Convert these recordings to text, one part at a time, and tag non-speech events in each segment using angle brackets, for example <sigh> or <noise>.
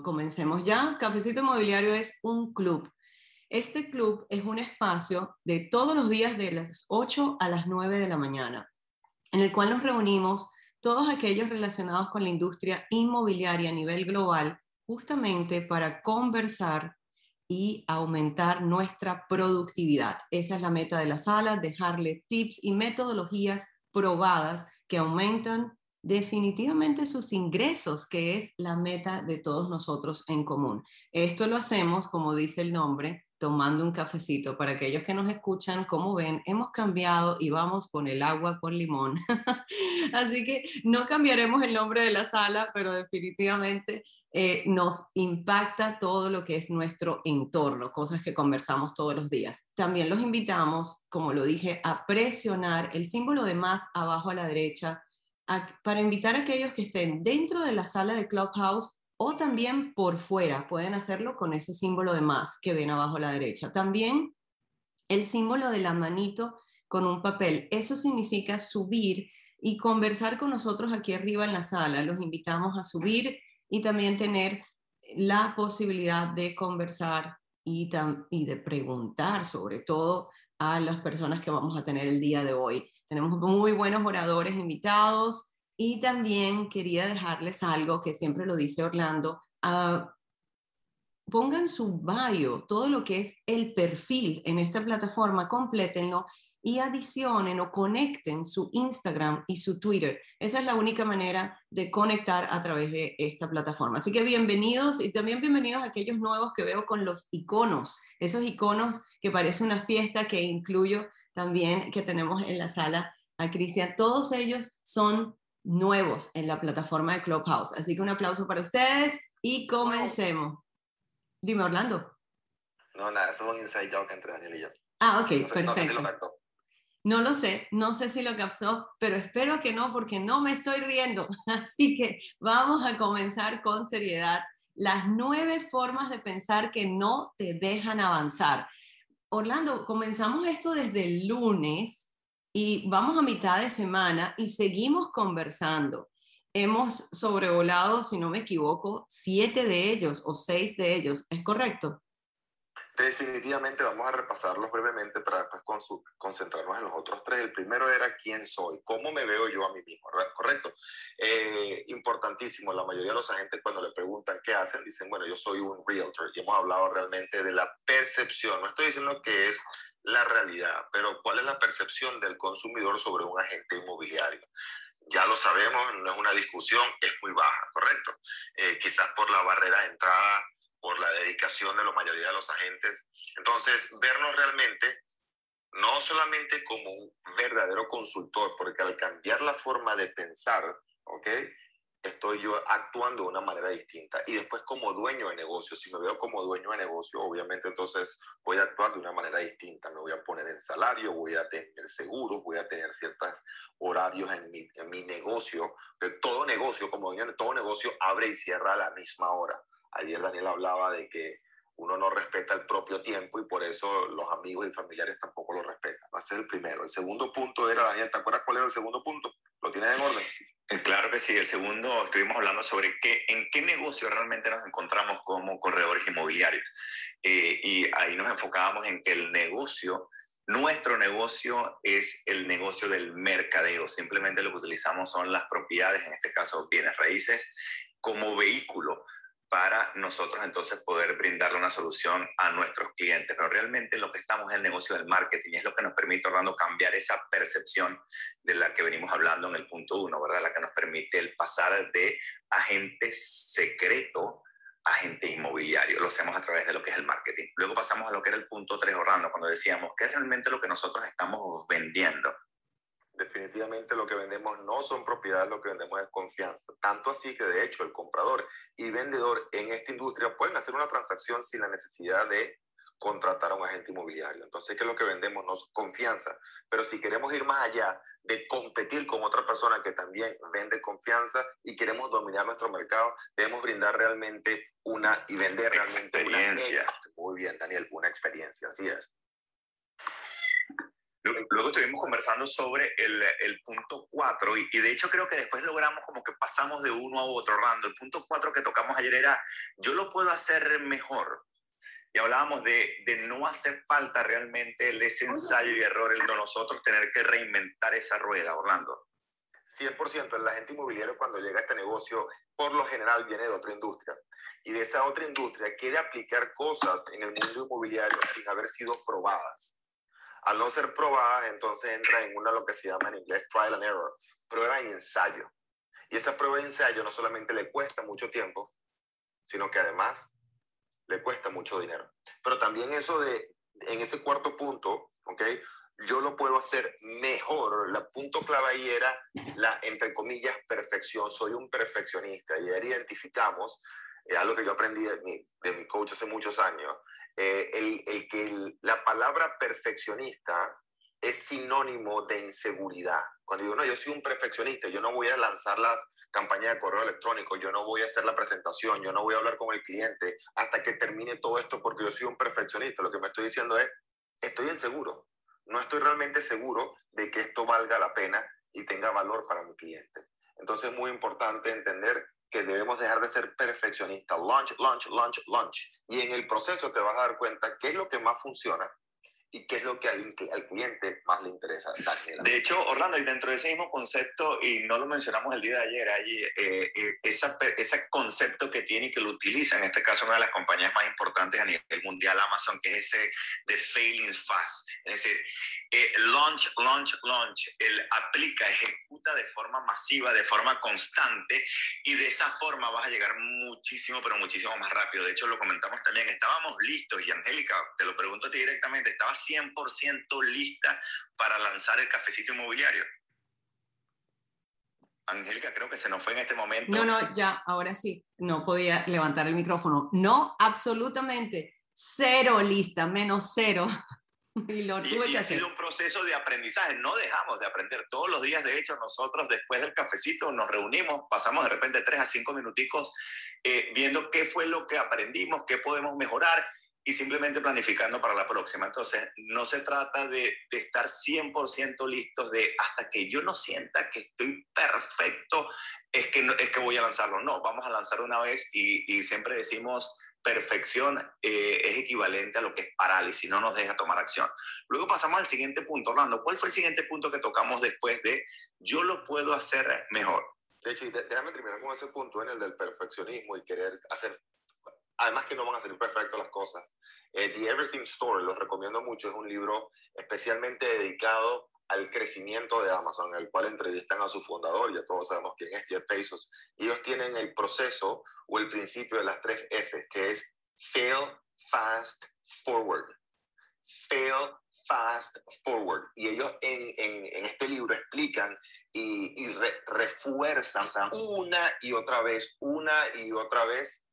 comencemos ya. Cafecito Inmobiliario es un club. Este club es un espacio de todos los días de las 8 a las 9 de la mañana, en el cual nos reunimos todos aquellos relacionados con la industria inmobiliaria a nivel global, justamente para conversar y aumentar nuestra productividad. Esa es la meta de la sala, dejarle tips y metodologías probadas que aumentan definitivamente sus ingresos, que es la meta de todos nosotros en común. Esto lo hacemos, como dice el nombre, tomando un cafecito. Para aquellos que nos escuchan, como ven, hemos cambiado y vamos con el agua con limón. <laughs> Así que no cambiaremos el nombre de la sala, pero definitivamente eh, nos impacta todo lo que es nuestro entorno, cosas que conversamos todos los días. También los invitamos, como lo dije, a presionar el símbolo de más abajo a la derecha para invitar a aquellos que estén dentro de la sala de Clubhouse o también por fuera. Pueden hacerlo con ese símbolo de más que ven abajo a la derecha. También el símbolo de la manito con un papel. Eso significa subir y conversar con nosotros aquí arriba en la sala. Los invitamos a subir y también tener la posibilidad de conversar y, y de preguntar sobre todo a las personas que vamos a tener el día de hoy. Tenemos muy buenos oradores invitados y también quería dejarles algo que siempre lo dice Orlando. Uh, pongan su bio, todo lo que es el perfil en esta plataforma, complétenlo y adicionen o conecten su Instagram y su Twitter. Esa es la única manera de conectar a través de esta plataforma. Así que bienvenidos y también bienvenidos a aquellos nuevos que veo con los iconos, esos iconos que parece una fiesta que incluyo también que tenemos en la sala a Cristian. Todos ellos son nuevos en la plataforma de Clubhouse. Así que un aplauso para ustedes y comencemos. Dime, Orlando. No, nada, eso es un inside joke entre Daniel y yo. Ah, ok, perfecto. No, lo sé, no sé si lo captó, pero espero que no, porque no me estoy riendo. <laughs> Así que vamos a comenzar con seriedad. Las nueve formas de pensar que no te dejan avanzar. Orlando, comenzamos esto desde el lunes y vamos a mitad de semana y seguimos conversando. Hemos sobrevolado, si no me equivoco, siete de ellos o seis de ellos, ¿es correcto? Definitivamente vamos a repasarlos brevemente para después concentrarnos en los otros tres. El primero era quién soy, cómo me veo yo a mí mismo, ¿correcto? Eh, importantísimo, la mayoría de los agentes cuando le preguntan qué hacen, dicen, bueno, yo soy un realtor y hemos hablado realmente de la percepción. No estoy diciendo que es la realidad, pero cuál es la percepción del consumidor sobre un agente inmobiliario ya lo sabemos, no es una discusión, es muy baja, ¿correcto? Eh, quizás por la barrera de entrada por la dedicación de la mayoría de los agentes. Entonces, vernos realmente no solamente como un verdadero consultor, porque al cambiar la forma de pensar, ¿ok? Estoy yo actuando de una manera distinta. Y después como dueño de negocio, si me veo como dueño de negocio, obviamente entonces voy a actuar de una manera distinta. Me voy a poner en salario, voy a tener seguros, voy a tener ciertos horarios en mi, en mi negocio. Todo negocio, como dueño de todo negocio, abre y cierra a la misma hora. Ayer Daniel hablaba de que uno no respeta el propio tiempo y por eso los amigos y familiares tampoco lo respetan. A ser el primero. El segundo punto era, Daniel, ¿te acuerdas cuál era el segundo punto? ¿Lo tienes en orden? Eh, claro que sí. El segundo, estuvimos hablando sobre qué, en qué negocio realmente nos encontramos como corredores inmobiliarios. Eh, y ahí nos enfocábamos en que el negocio, nuestro negocio es el negocio del mercadeo. Simplemente lo que utilizamos son las propiedades, en este caso bienes raíces, como vehículo para nosotros entonces poder brindarle una solución a nuestros clientes. Pero realmente lo que estamos en el negocio del marketing es lo que nos permite, Orlando, cambiar esa percepción de la que venimos hablando en el punto uno, ¿verdad? La que nos permite el pasar de agente secreto a agente inmobiliario. Lo hacemos a través de lo que es el marketing. Luego pasamos a lo que era el punto tres, Orlando, cuando decíamos, ¿qué es realmente lo que nosotros estamos vendiendo? Definitivamente lo que vendemos no son propiedades, lo que vendemos es confianza. Tanto así que de hecho el comprador y vendedor en esta industria pueden hacer una transacción sin la necesidad de contratar a un agente inmobiliario. Entonces, ¿qué es lo que vendemos? No es confianza. Pero si queremos ir más allá de competir con otra persona que también vende confianza y queremos dominar nuestro mercado, debemos brindar realmente una y vender realmente experiencia. Muy bien, Daniel, una experiencia, así es. Luego estuvimos conversando sobre el, el punto 4 y, y, de hecho creo que después logramos como que pasamos de uno a otro, Orlando. El punto 4 que tocamos ayer era, yo lo puedo hacer mejor. Y hablábamos de, de no hacer falta realmente el ese ensayo y error, el de nosotros tener que reinventar esa rueda, Orlando. 100%, el agente inmobiliario cuando llega a este negocio, por lo general viene de otra industria. Y de esa otra industria quiere aplicar cosas en el mundo inmobiliario sin haber sido probadas. Al no ser probadas, entonces entra en una lo que se llama en inglés trial and error, prueba y ensayo. Y esa prueba y ensayo no solamente le cuesta mucho tiempo, sino que además le cuesta mucho dinero. Pero también eso de, en ese cuarto punto, ¿ok? Yo lo puedo hacer mejor. El punto clave ahí era la, entre comillas, perfección. Soy un perfeccionista. Y ahí identificamos, eh, algo que yo aprendí de de mi coach hace muchos años, eh, el, el, que la palabra perfeccionista es sinónimo de inseguridad. Cuando digo, no, yo soy un perfeccionista, yo no voy a lanzar las campañas de correo electrónico, yo no voy a hacer la presentación, yo no voy a hablar con el cliente hasta que termine todo esto porque yo soy un perfeccionista. Lo que me estoy diciendo es, estoy inseguro, no estoy realmente seguro de que esto valga la pena y tenga valor para mi cliente. Entonces es muy importante entender que debemos dejar de ser perfeccionistas. Launch, launch, launch, launch. Y en el proceso te vas a dar cuenta qué es lo que más funciona y qué es lo que al, al, cliente más le interesa. De hecho, Orlando, y dentro de ese mismo concepto, y no lo mencionamos el día de ayer, hay eh, eh, esa, ese concepto que tiene y que lo utiliza, en este caso, una de las compañías más importantes a nivel mundial, Amazon, que es ese de failings fast. Es decir, eh, launch, launch, launch. Él aplica, ejecuta de forma masiva, de forma constante, y de esa forma vas a llegar muchísimo, pero muchísimo más rápido. De hecho, lo comentamos también, estábamos listos, y Angélica, te lo pregunto a ti directamente, estabas 100% lista para lanzar el cafecito inmobiliario? Angélica, creo que se nos fue en este momento. No, no, ya, ahora sí, no podía levantar el micrófono. No, absolutamente, cero lista, menos cero. <laughs> Y lo tuve y, ha sido un proceso de aprendizaje, no dejamos de aprender. Todos los días, de hecho, nosotros después del cafecito nos reunimos, pasamos de repente tres a cinco minuticos eh, viendo qué fue lo que aprendimos, qué podemos mejorar y simplemente planificando para la próxima. Entonces, no se trata de, de estar 100% listos de hasta que yo no sienta que estoy perfecto, es que, no, es que voy a lanzarlo. No, vamos a lanzarlo una vez y, y siempre decimos perfección eh, es equivalente a lo que es parálisis, no nos deja tomar acción. Luego pasamos al siguiente punto, Orlando. ¿Cuál fue el siguiente punto que tocamos después de yo lo puedo hacer mejor? De hecho, déjame terminar con ese punto en el del perfeccionismo y querer hacer además que no van a salir perfectas las cosas. Eh, The Everything Store, lo recomiendo mucho, es un libro especialmente dedicado al crecimiento de Amazon, en el cual entrevistan a su fundador, ya todos sabemos quién es, Jeff Bezos. Ellos tienen el proceso o el principio de las tres F, que es fail, fast, forward. Fail, fast, forward. Y ellos en, en, en este libro explican y, y re, refuerzan una y otra vez, una y otra vez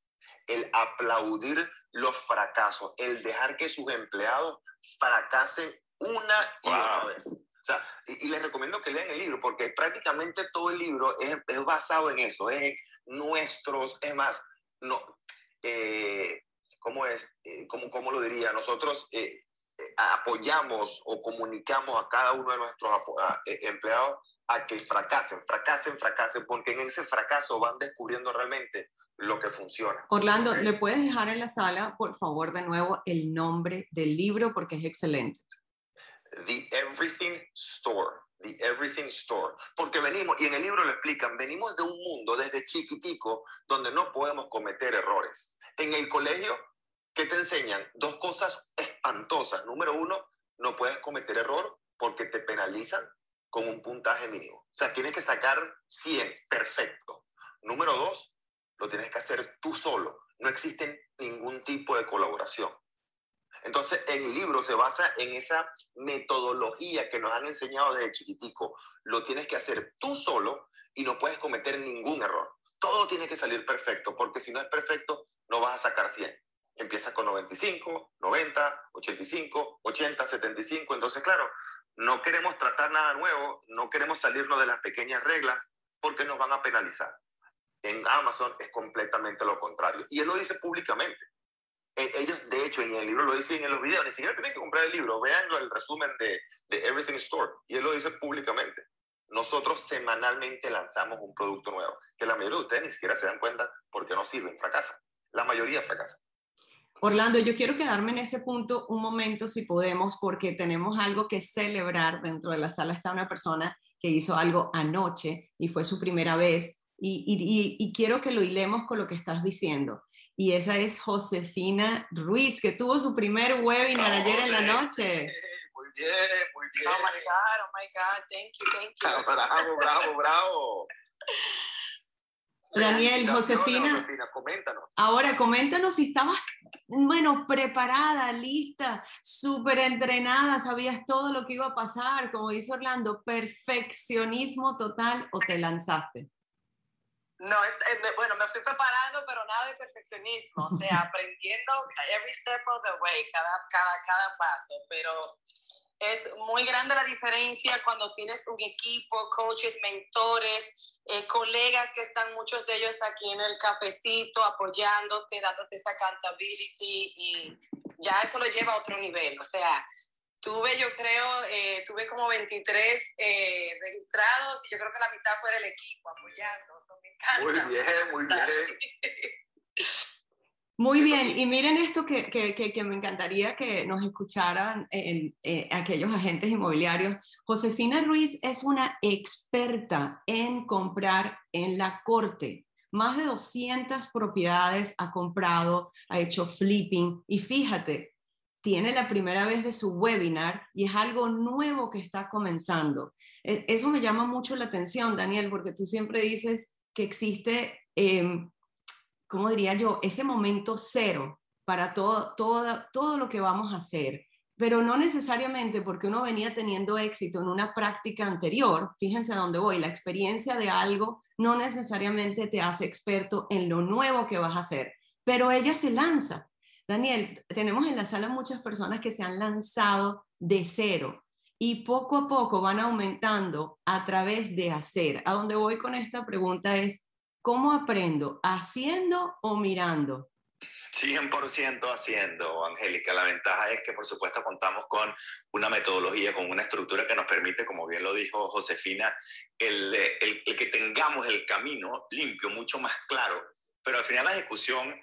el aplaudir los fracasos, el dejar que sus empleados fracasen una y otra vez. O sea, y, y, les recomiendo que lean el libro, porque prácticamente todo el libro es, es basado en eso, es en nuestros, es más, no, eh, ¿cómo es? Eh, ¿cómo, ¿Cómo lo diría? Nosotros eh, apoyamos o comunicamos a cada uno de nuestros empleados a que fracasen, fracasen, fracasen, porque en ese fracaso van descubriendo realmente lo que funciona. Orlando, ¿le puedes dejar en la sala, por favor, de nuevo el nombre del libro porque es excelente? The Everything Store. The Everything Store. Porque venimos, y en el libro lo explican, venimos de un mundo desde chiquitico donde no podemos cometer errores. En el colegio, ¿qué te enseñan? Dos cosas espantosas. Número uno, no puedes cometer error porque te penalizan con un puntaje mínimo. O sea, tienes que sacar 100, perfecto. Número dos, lo tienes que hacer tú solo. No existe ningún tipo de colaboración. Entonces, el libro se basa en esa metodología que nos han enseñado desde chiquitico. Lo tienes que hacer tú solo y no puedes cometer ningún error. Todo tiene que salir perfecto, porque si no es perfecto, no vas a sacar 100. Empieza con 95, 90, 85, 80, 75. Entonces, claro, no queremos tratar nada nuevo, no queremos salirnos de las pequeñas reglas porque nos van a penalizar. En Amazon es completamente lo contrario. Y él lo dice públicamente. e, ellos, de hecho, en el libro lo dicen en los videos, ni siquiera tienen que comprar el libro, vean el resumen de, de Everything Store, y él lo dice públicamente. Nosotros semanalmente lanzamos un producto nuevo, que la mayoría de ustedes ni siquiera se dan cuenta porque no sirven, fracasan. La mayoría fracasa. Orlando, yo quiero quedarme en ese punto un momento, si podemos, porque tenemos algo que celebrar. Dentro de la sala está una persona que hizo algo anoche y fue su primera vez. Y, quiero que lo hilemos con lo que estás diciendo. Y esa es Josefina Ruiz, que tuvo su primer webinar ayer en la noche. Muy bien, muy bien. Oh my God, oh my God, thank you, thank you. <laughs> Bravo, bravo, bravo. <laughs> Daniel, Josefina, coméntanos. Ahora, coméntanos si estabas, bueno, preparada, lista, súper entrenada, sabías todo lo que iba a pasar, como dice Orlando, perfeccionismo total o te lanzaste. No, bueno, me fui preparando, pero nada de perfeccionismo, o sea, <laughs> aprendiendo every step of the way, cada, cada, cada paso, pero es muy grande la diferencia cuando tienes un equipo, coaches, mentores, eh, colegas que están muchos de ellos aquí en el cafecito apoyándote, dándote esa accountability y ya eso lo lleva a otro nivel. O sea, tuve, yo creo, eh, tuve como 23 eh, registrados y yo creo que la mitad fue del equipo apoyando. Muy bien, muy <laughs> bien. Muy bien, y miren esto que, que, que, me encantaría que nos escucharan en, eh, aquellos agentes inmobiliarios. Josefina Ruiz es una experta en comprar en la corte. Más de 200 propiedades ha comprado, ha hecho flipping y fíjate, tiene la primera vez de su webinar y es algo nuevo que está comenzando. E, eso me llama mucho la atención, Daniel, porque tú siempre dices que existe... Eh, ¿cómo diría yo? Ese momento cero para todo, todo, todo lo que vamos a hacer, pero no necesariamente porque uno venía teniendo éxito en una práctica anterior, fíjense a dónde voy, la experiencia de algo no necesariamente te hace experto en lo nuevo que vas a hacer, pero ella se lanza. Daniel, tenemos en la sala muchas personas que se han lanzado de cero y poco a poco van aumentando a través de hacer. A dónde voy con esta pregunta es, ¿Cómo aprendo? ¿Haciendo o mirando? 100% haciendo, Angélica. La ventaja es que, por supuesto, contamos con una metodología, con una estructura que nos permite, como bien lo dijo Josefina, el, el, el que tengamos el camino limpio, mucho más claro. Pero al final la ejecución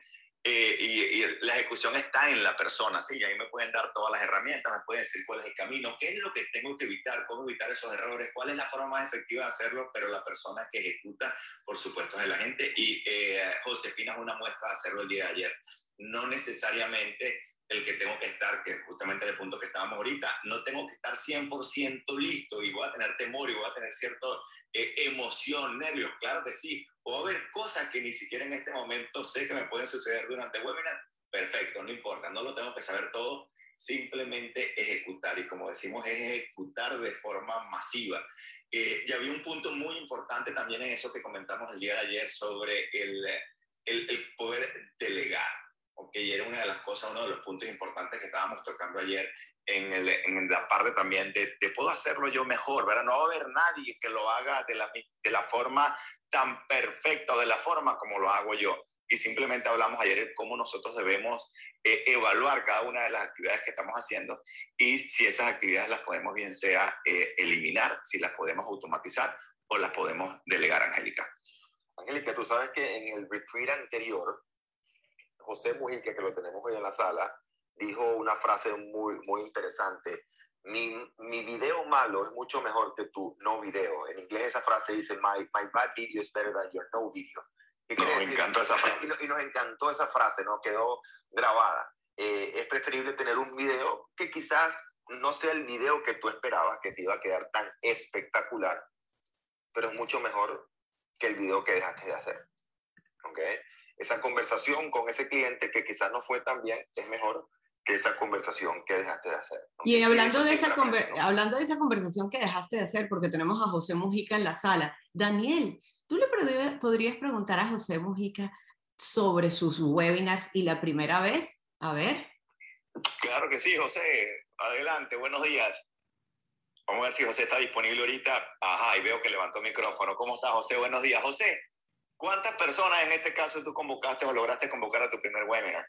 eh, y, la ejecución está en la persona, sí, y ahí me pueden dar todas las herramientas, me pueden decir cuál es el camino, qué es lo que tengo que evitar, cómo evitar esos errores, cuál es la forma más efectiva de hacerlo, pero la persona que ejecuta, por supuesto, es la gente. Y eh, Josefina es una muestra de hacerlo el día de ayer. No necesariamente el que tengo que estar, que justamente el punto que estábamos ahorita, no tengo que estar 100% listo y voy a tener temor y voy a tener cierta eh, emoción, nervios, claro que sí, o a haber cosas que ni siquiera en este momento sé que me pueden suceder durante el webinar, perfecto, no importa, no lo tengo que saber todo, simplemente ejecutar. Y como decimos es ejecutar de forma masiva. Eh, y había un punto muy importante también en eso que comentamos el día de ayer sobre el, el, el poder delegar y era una de las cosas, uno de los puntos importantes que estábamos tocando ayer en, el, en la parte también de, de, puedo hacerlo yo mejor, ¿verdad? No va a haber nadie que lo haga de la, de la forma tan perfecta o de la forma como lo hago yo. Y simplemente hablamos ayer de cómo nosotros debemos eh, evaluar cada una de las actividades que estamos haciendo y si esas actividades las podemos bien sea eh, eliminar, si las podemos automatizar o las podemos delegar, Angélica. Angélica, tú sabes que en el retreat anterior José Mujica, que lo tenemos hoy en la sala, dijo una frase muy, muy interesante. Mi, mi video malo es mucho mejor que tu no video. En inglés esa frase dice, my, my bad video is better than your no video. nos encantó esa frase. Y, nos encantó esa frase, ¿no? Quedó grabada. Eh, es preferible tener un video que quizás no sea el video que tú esperabas, que te iba a quedar tan espectacular, pero es mucho mejor que el video que dejaste de hacer. ¿Ok? Esa conversación con ese cliente que quizás no fue tan bien, es mejor que esa conversación que dejaste de hacer. Y hablando de, esa hablando de esa conversación que dejaste de hacer, porque tenemos a José Mujica en la sala, Daniel, tú le podrías preguntar a José Mujica sobre sus webinars y la primera vez, a ver. Claro que sí, José. Adelante, buenos días. Vamos a ver si José está disponible ahorita. Ajá, y veo que levantó el micrófono. ¿Cómo está, José? Buenos días. José, ¿Cuántas personas en este caso tú convocaste o lograste convocar a tu primer webinar?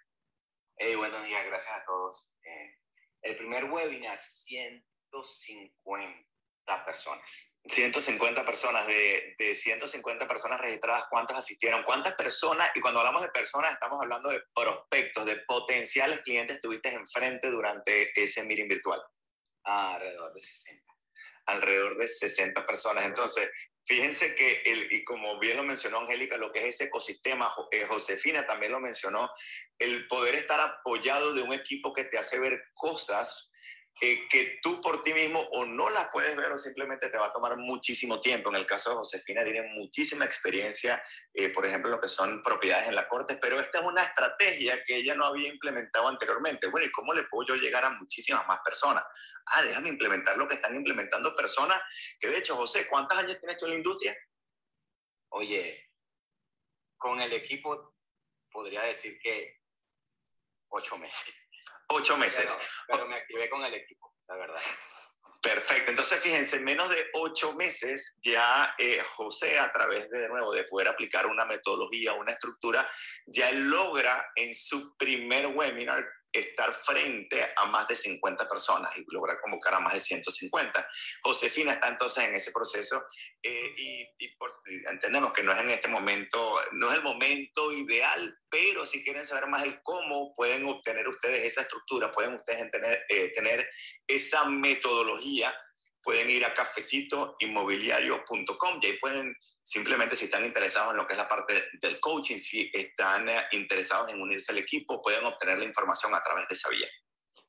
Hey, buenos días, gracias a todos. Eh, el primer webinar, 150 personas. 150 personas, de, de 150 personas registradas, ¿cuántas asistieron? ¿Cuántas personas? Y cuando hablamos de personas, estamos hablando de prospectos, de potenciales clientes tuviste enfrente durante ese meeting virtual. alrededor de 60. Alrededor de 60 personas. Entonces, Fíjense que, el, y como bien lo mencionó Angélica, lo que es ese ecosistema, eh, Josefina también lo mencionó, el poder estar apoyado de un equipo que te hace ver cosas que tú por ti mismo o no las puedes ver o simplemente te va a tomar muchísimo tiempo. En el caso de Josefina tiene muchísima experiencia, eh, por ejemplo, lo que son propiedades en la corte, pero esta es una estrategia que ella no había implementado anteriormente. Bueno, ¿y cómo le puedo yo llegar a muchísimas más personas? Ah, déjame implementar lo que están implementando personas, que de hecho, José, ¿cuántos años tienes tú en la industria? Oye, con el equipo podría decir que ocho meses. Ocho meses. Pero, me activé con el equipo, la verdad. Perfecto, entonces fíjense, en menos de ocho meses ya eh, José, a través de, de nuevo de poder aplicar una metodología, una estructura, ya logra en su primer webinar estar frente a más de 50 personas y lograr convocar a más de 150. Josefina está entonces en ese proceso eh, y, entendemos que no es en este momento, no es el momento ideal, pero si quieren saber más el cómo pueden obtener ustedes esa estructura, pueden ustedes tener, eh, tener esa metodología pueden ir a cafecitoinmobiliario.com y ahí pueden simplemente si están interesados en lo que es la parte del coaching, si están eh, interesados en unirse al equipo, pueden obtener la información a través de esa vía.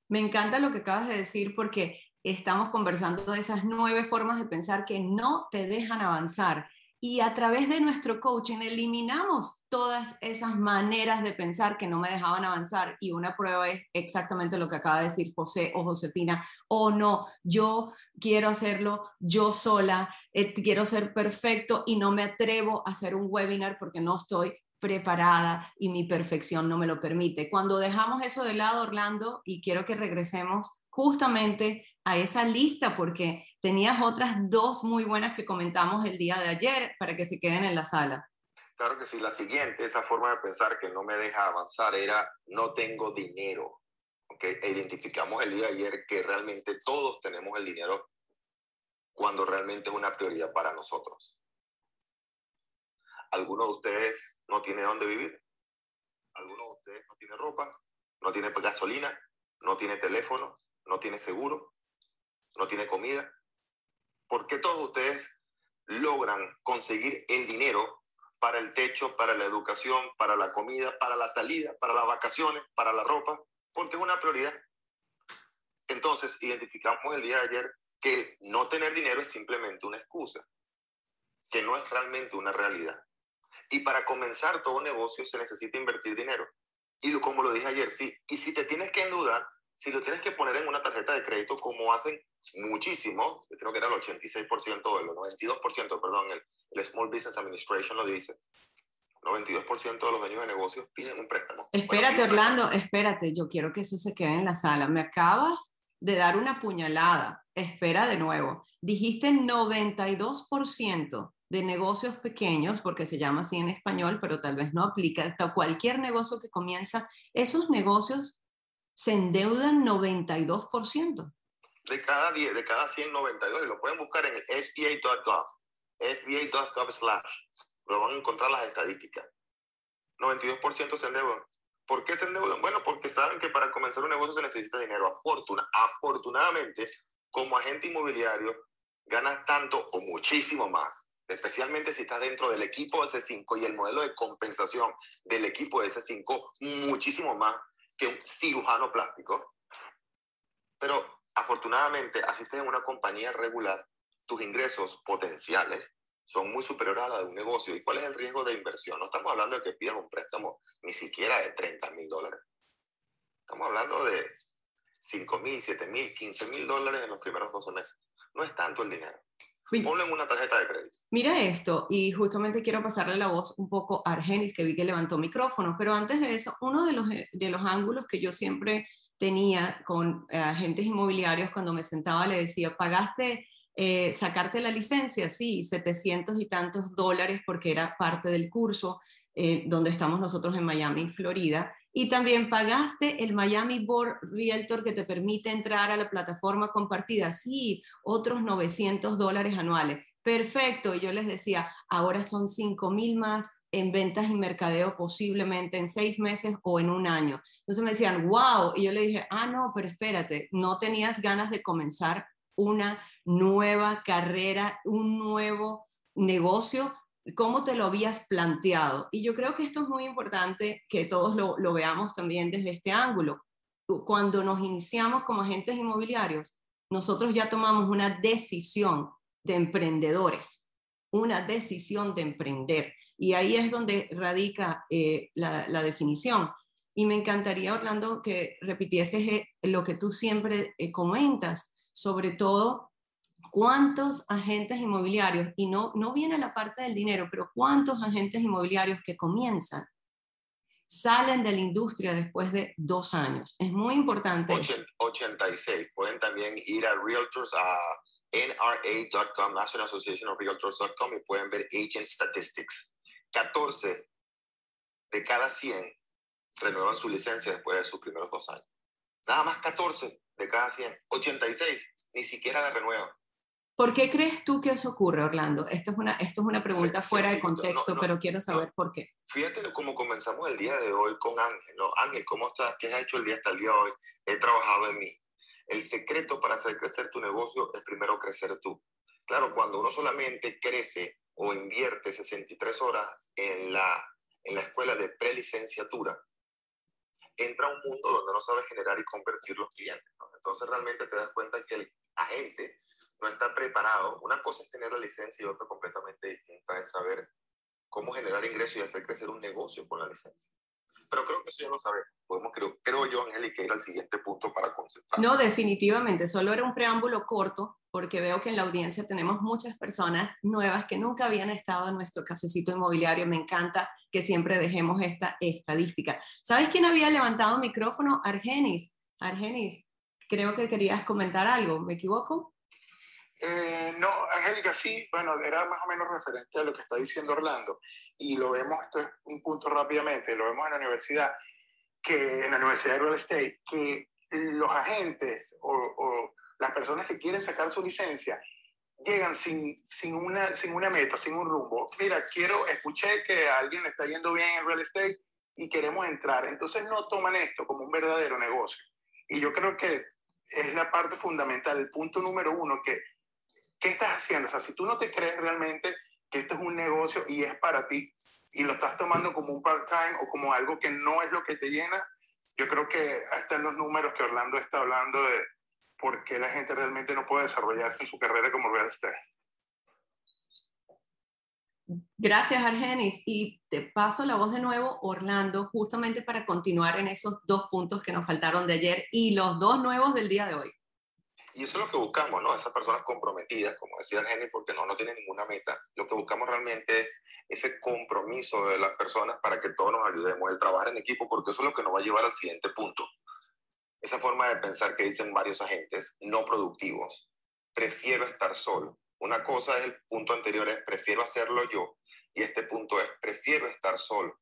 Me encanta lo que acabas de decir porque estamos conversando de esas nueve formas de pensar que no te dejan avanzar y a través de nuestro coaching eliminamos todas esas maneras de pensar que no me dejaban avanzar y una prueba es exactamente lo que acaba de decir José o Josefina, o no, yo quiero hacerlo yo sola, eh, quiero ser perfecto y no me atrevo a hacer un webinar porque no estoy preparada y mi perfección no me lo permite. Cuando dejamos eso de lado, Orlando, y quiero que regresemos justamente a esa lista porque tenías otras dos muy buenas que comentamos el día de ayer para que se queden en la sala. Claro que sí, la siguiente, esa forma de pensar que no me deja avanzar era no tengo dinero. ¿okay? E identificamos el día de ayer que realmente todos tenemos el dinero cuando realmente es una prioridad para nosotros. ¿Alguno de ustedes no tiene dónde vivir? ¿Alguno de ustedes no tiene ropa? ¿No tiene gasolina? ¿No tiene teléfono? no tiene seguro, no tiene comida. ¿Por qué todos ustedes logran conseguir el dinero para el techo, para la educación, para la comida, para la salida, para las vacaciones, para la ropa? Porque es una prioridad. Entonces, identificamos el día de ayer que no tener dinero es simplemente una excusa, que no es realmente una realidad. Y para comenzar todo negocio se necesita invertir dinero. Y como lo dije ayer, sí. Y si te tienes que endeudar, si lo tienes que poner en una tarjeta de crédito, como hacen muchísimos, creo que era el 86%, el 92%, perdón, el, Small Business Administration lo dice, el 92% de los dueños de negocios piden un préstamo. Espérate, Orlando, espérate, yo quiero que eso se quede en la sala. Me acabas de dar una puñalada. Espera de nuevo. Dijiste 92% de negocios pequeños, porque se llama así en español, pero tal vez no aplica hasta cualquier negocio que comienza. Esos negocios se endeudan 92%. De cada, 10, de cada 100, 92, y lo pueden buscar en sba.gov, sba.gov slash, lo van a encontrar las estadísticas. 92% se endeudan. ¿Por qué se endeudan? Bueno, porque saben que para comenzar un negocio se necesita dinero. Afortuna, afortunadamente, como agente inmobiliario, ganas tanto o muchísimo más, especialmente si estás dentro del equipo de C5 y el modelo de compensación del equipo de C5, muchísimo más que un cirujano plástico, pero afortunadamente asistes en una compañía regular, tus ingresos potenciales son muy superiores a la de un negocio. ¿Y cuál es el riesgo de inversión? No estamos hablando de que pidas un préstamo ni siquiera de 30 mil dólares. Estamos hablando de 5 mil, 7 mil, 15 mil dólares en los primeros 12 meses. No es tanto el dinero. Ponlo en una tarjeta de crédito. Mira esto, y justamente quiero pasarle la voz un poco a Argenis, que vi que levantó micrófono, pero antes de eso, uno de los, de los ángulos que yo siempre tenía con eh, agentes inmobiliarios cuando me sentaba, le decía, ¿pagaste eh, sacarte la licencia? Sí, 700 y tantos dólares porque era parte del curso eh, donde estamos nosotros en Miami, Florida, Y también pagaste el Miami Board Realtor que te permite entrar a la plataforma compartida. Sí, otros 900 dólares anuales. Perfecto. Y yo les decía, ahora son 5 mil más en ventas y mercadeo posiblemente en seis meses o en un año. Entonces me decían, wow. Y yo le dije, ah, no, pero espérate, no tenías ganas de comenzar una nueva carrera, un nuevo negocio, ¿cómo te lo habías planteado? Y yo creo que esto es muy importante que todos lo, veamos también desde este ángulo. Cuando nos iniciamos como agentes inmobiliarios, nosotros ya tomamos una decisión de emprendedores, una decisión de emprender. Y ahí es donde radica eh, la, definición. Y me encantaría, Orlando, que repitieses eh, lo que tú siempre eh, comentas, sobre todo cuántos agentes inmobiliarios, y no, no viene la parte del dinero, pero cuántos agentes inmobiliarios que comienzan salen de la industria después de dos años. Es muy importante. 86. Pueden también ir a Realtors, a NRA.com, National Association of Realtors.com y pueden ver Agent Statistics. 14 de cada 100 renuevan su licencia después de sus primeros dos años. Nada más 14 de cada 100. 86 ni siquiera la renuevan. ¿Por qué crees tú que eso ocurre, Orlando? Esto es una, esto es una pregunta fuera de contexto, pero quiero saber por qué. Fíjate cómo comenzamos el día de hoy con Ángel. ¿no? Ángel, ¿cómo estás? ¿Qué has hecho el día hasta el día de hoy? He trabajado en mí. El secreto para hacer crecer tu negocio es primero crecer tú. Claro, cuando uno solamente crece o invierte 63 horas en la, en la escuela de prelicenciatura, entra a un mundo donde no sabes generar y convertir los clientes. Entonces realmente te das cuenta que el agente no está preparado. Una cosa es tener la licencia y otra completamente distinta es saber cómo generar ingresos y hacer crecer un negocio con la licencia. Pero creo que eso ya lo sabemos. Podemos, creo, creo yo, Angélica, ir al siguiente punto para concentrar. No, definitivamente. Solo era un preámbulo corto porque veo que en la audiencia tenemos muchas personas nuevas que nunca habían estado en nuestro cafecito inmobiliario. Me encanta que siempre dejemos esta estadística. ¿Sabes quién había levantado micrófono? Argenis. Argenis, creo que querías comentar algo. ¿Me equivoco? Eh, no, Angélica, sí, bueno, era más o menos referente a lo que está diciendo Orlando. Y lo vemos, esto es un punto rápidamente, lo vemos en la universidad, que en la Universidad de Real Estate, que los agentes o, las personas que quieren sacar su licencia llegan sin, sin, una, sin una meta, sin un rumbo. Mira, quiero, escuché que alguien está yendo bien en real estate y queremos entrar. Entonces no toman esto como un verdadero negocio. Y yo creo que es la parte fundamental, el punto número uno, que ¿qué estás haciendo? O sea, si tú no te crees realmente que esto es un negocio y es para ti y lo estás tomando como un part-time o como algo que no es lo que te llena, yo creo que están los números que Orlando está hablando de por qué la gente realmente no puede desarrollarse en su carrera como real estate. Gracias, Argenis. Y te paso la voz de nuevo, Orlando, justamente para continuar en esos dos puntos que nos faltaron de ayer y los dos nuevos del día de hoy. Y eso es lo que buscamos, ¿no? Esas personas comprometidas, como decía Argenis, porque no, no tienen ninguna meta. Lo que buscamos realmente es ese compromiso de las personas para que todos nos ayudemos, el trabajar en equipo, porque eso es lo que nos va a llevar al siguiente punto. Esa forma de pensar que dicen varios agentes, no productivos. Prefiero estar solo. Una cosa es el punto anterior, es prefiero hacerlo yo, y este punto es prefiero estar solo.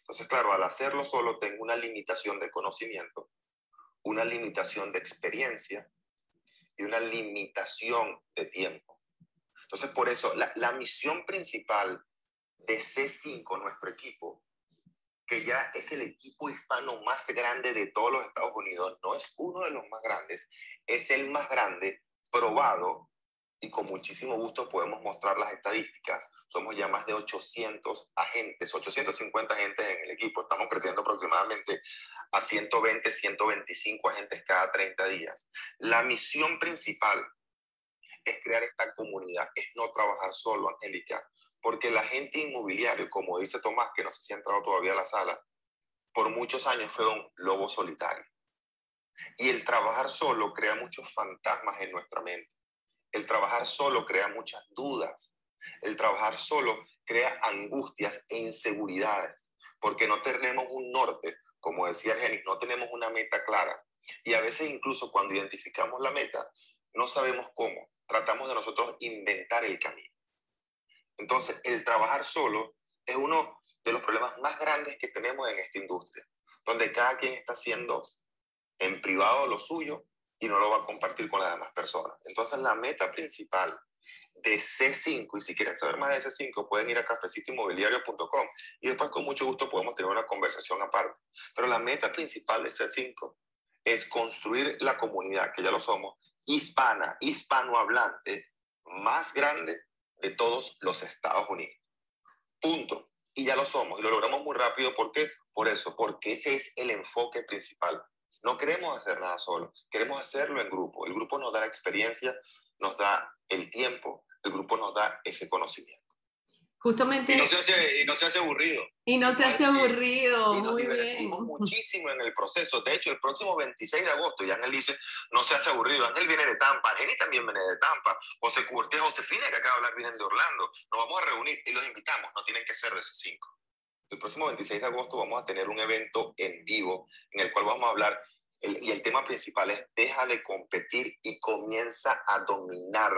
Entonces, claro, al hacerlo solo tengo una limitación de conocimiento, una limitación de experiencia y una limitación de tiempo. Entonces, por eso, la, la misión principal de C5, nuestro equipo, que ya es el equipo hispano más grande de todos los Estados Unidos, no es uno de los más grandes, es el más grande, probado, y con muchísimo gusto podemos mostrar las estadísticas. Somos ya más de 800 agentes, 850 agentes en el equipo. Estamos creciendo aproximadamente a 120, 125 agentes cada 30 días. La misión principal es crear esta comunidad, es no trabajar solo, Angélica, porque la gente inmobiliario, como dice Tomás, que no sé si ha entrado todavía a la sala, por muchos años fue un lobo solitario. Y el trabajar solo crea muchos fantasmas en nuestra mente. El trabajar solo crea muchas dudas. El trabajar solo crea angustias e inseguridades, porque no tenemos un norte, como decía Argenis, no tenemos una meta clara. Y a veces incluso cuando identificamos la meta, no sabemos cómo. Tratamos de nosotros inventar el camino. Entonces, el trabajar solo es uno de los problemas más grandes que tenemos en esta industria, donde cada quien está haciendo en privado lo suyo y no lo va a compartir con las demás personas. Entonces la meta principal de C5, y si quieren saber más de C5, pueden ir a cafecitoinmobiliario.com y después con mucho gusto podemos tener una conversación aparte. Pero la meta principal de C5 es construir la comunidad, que ya lo somos, hispana, hispanohablante, más grande de todos los Estados Unidos. Punto. Y ya lo somos, y lo logramos muy rápido. ¿Por qué? Por eso, porque ese es el enfoque principal. No queremos hacer nada solo, queremos hacerlo en grupo. El grupo nos da la experiencia, nos da el tiempo, el grupo nos da ese conocimiento. Justamente. Y no se hace, y no se hace aburrido. Y no se hace aburrido. Y nos divertimos <laughs> muchísimo en el proceso. De hecho, el próximo 26 de agosto, y Ángel dice, no se hace aburrido. Ángel viene de Tampa, Jenny también viene de Tampa, José Curtis, Josefina, que acaba de hablar, vienen de Orlando. Nos vamos a reunir y los invitamos, no tienen que ser de ese 5 El próximo 26 de agosto vamos a tener un evento en vivo en el cual vamos a hablar y el tema principal es deja de competir y comienza a dominar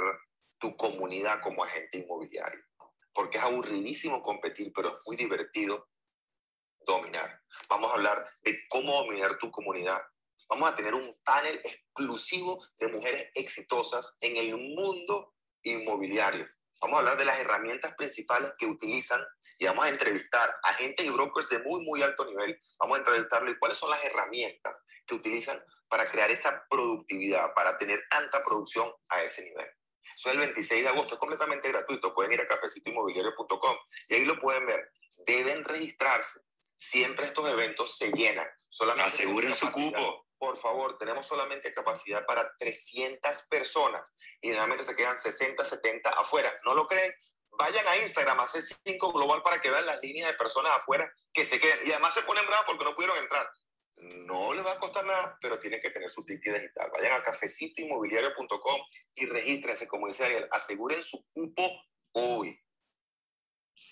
tu comunidad como agente inmobiliario. Porque es aburridísimo competir, pero es muy divertido dominar. Vamos a hablar de cómo dominar tu comunidad. Vamos a tener un panel exclusivo de mujeres exitosas en el mundo inmobiliario. Vamos a hablar de las herramientas principales que utilizan y vamos a entrevistar a agentes y brokers de muy, muy alto nivel. Vamos a entrevistarle cuáles son las herramientas que utilizan para crear esa productividad, para tener tanta producción a ese nivel. Eso es el 26 de agosto, es completamente gratuito. Pueden ir a cafecitoinmobiliario.com y ahí lo pueden ver. Deben registrarse. Siempre estos eventos se llenan. Solamente Aseguren su cupo. Por favor, tenemos solamente capacidad para 300 personas y generalmente se quedan 60, 70 afuera. ¿No lo creen? Vayan a Instagram, a C5 Global para que vean las líneas de personas afuera que se quedan. Y además se ponen bravos porque no pudieron entrar. No les va a costar nada, pero tienen que tener su ticket digital. Vayan a cafecitoinmobiliario.com y regístrense, como dice Ariel. Aseguren su cupo hoy.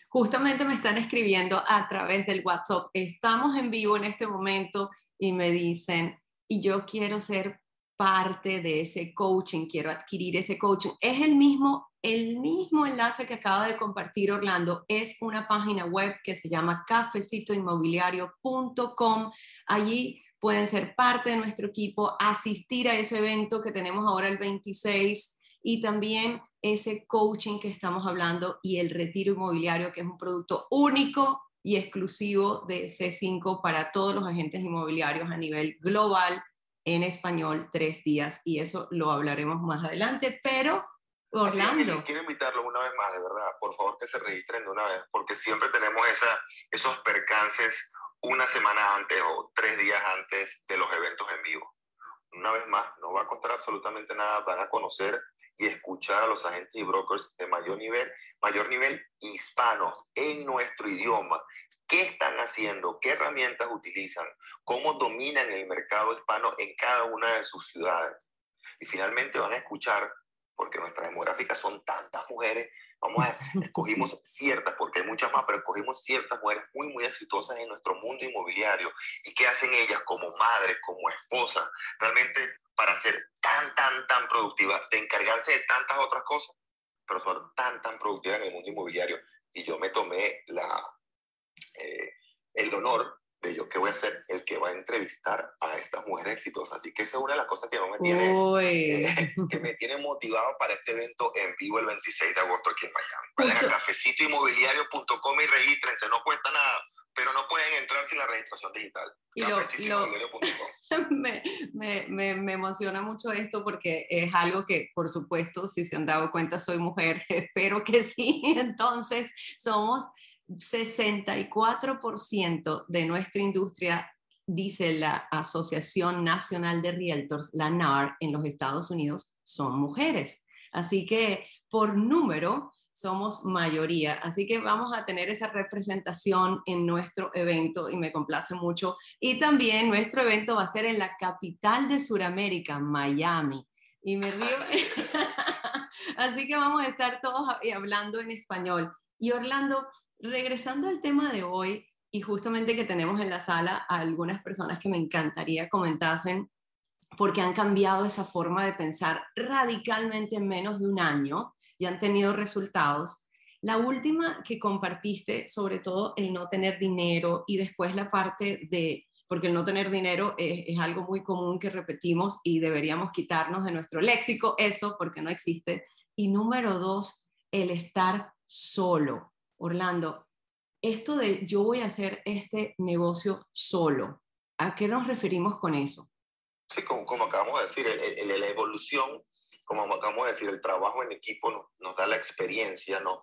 Justamente me están escribiendo a través del WhatsApp. Estamos en vivo en este momento y me dicen, y yo quiero ser parte de ese coaching, quiero adquirir ese coaching. Es el mismo, el mismo enlace que acaba de compartir Orlando, es una página web que se llama cafecitoinmobiliario.com. Allí pueden ser parte de nuestro equipo, asistir a ese evento que tenemos ahora el 26 y también ese coaching que estamos hablando y el retiro inmobiliario, que es un producto único y exclusivo de C5 para todos los agentes inmobiliarios a nivel global en español tres días y eso lo hablaremos más adelante, pero Orlando. quiero invitarlos una vez más, de verdad, por favor que se registren de una vez, porque siempre tenemos esa, esos percances una semana antes o tres días antes de los eventos en vivo. Una vez más, no va a costar absolutamente nada, van a conocer y escuchar a los agentes y brokers de mayor nivel, mayor nivel hispanos en nuestro idioma qué están haciendo, qué herramientas utilizan, cómo dominan el mercado hispano en cada una de sus ciudades. Y finalmente van a escuchar, porque nuestras demográficas son tantas mujeres, vamos a, <laughs> escogimos ciertas, porque hay muchas más, pero escogimos ciertas mujeres muy, muy exitosas en nuestro mundo inmobiliario. ¿Y qué hacen ellas como madres, como esposas, realmente para ser tan, tan, tan productivas, de encargarse de tantas otras cosas, pero son tan, tan productivas en el mundo inmobiliario? Y yo me tomé la, eh, el honor de yo que voy a ser el que va a entrevistar a estas mujeres exitosas. Así que esa es una de las cosas que me tiene, eh, <laughs> que me tiene motivado para este evento en vivo el 26 de agosto aquí en Miami. Vayan a cafecitoinmobiliario.com y regístrense, no cuesta nada, pero no pueden entrar sin la registración digital. Y <laughs> me, me, me, me, emociona mucho esto porque es algo que, por supuesto, si se han dado cuenta, soy mujer, <laughs> espero que sí. Entonces, somos 64% de nuestra industria, dice la Asociación Nacional de Realtors, la NAR, en los Estados Unidos, son mujeres. Así que por número somos mayoría. Así que vamos a tener esa representación en nuestro evento y me complace mucho. Y también nuestro evento va a ser en la capital de Sudamérica, Miami. Y me río. <laughs> Así que vamos a estar todos hablando en español. Y Orlando, regresando al tema de hoy, y justamente que tenemos en la sala a algunas personas que me encantaría comentasen, porque han cambiado esa forma de pensar radicalmente en menos de un año y han tenido resultados, La última que compartiste, sobre todo el no tener dinero y después la parte de, porque el no tener dinero es, es algo muy común que repetimos y deberíamos quitarnos de nuestro léxico eso porque no existe. Y número dos, el estar solo. Orlando, esto de yo voy a hacer este negocio solo, ¿a qué nos referimos con eso? Sí, como, acabamos de decir, la evolución, como acabamos de decir, el trabajo en equipo nos, da la experiencia, nos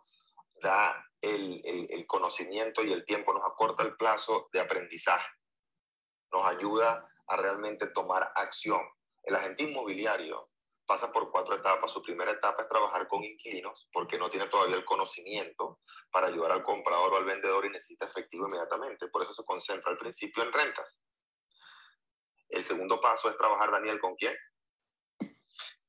da el, conocimiento y el tiempo, nos acorta el plazo de aprendizaje, nos ayuda a realmente tomar acción. El agente inmobiliario pasa por cuatro etapas. Su primera etapa es trabajar con inquilinos porque no tiene todavía el conocimiento para ayudar al comprador o al vendedor y necesita efectivo inmediatamente. Por eso se concentra al principio en rentas. El segundo paso es trabajar, Daniel, ¿con quién?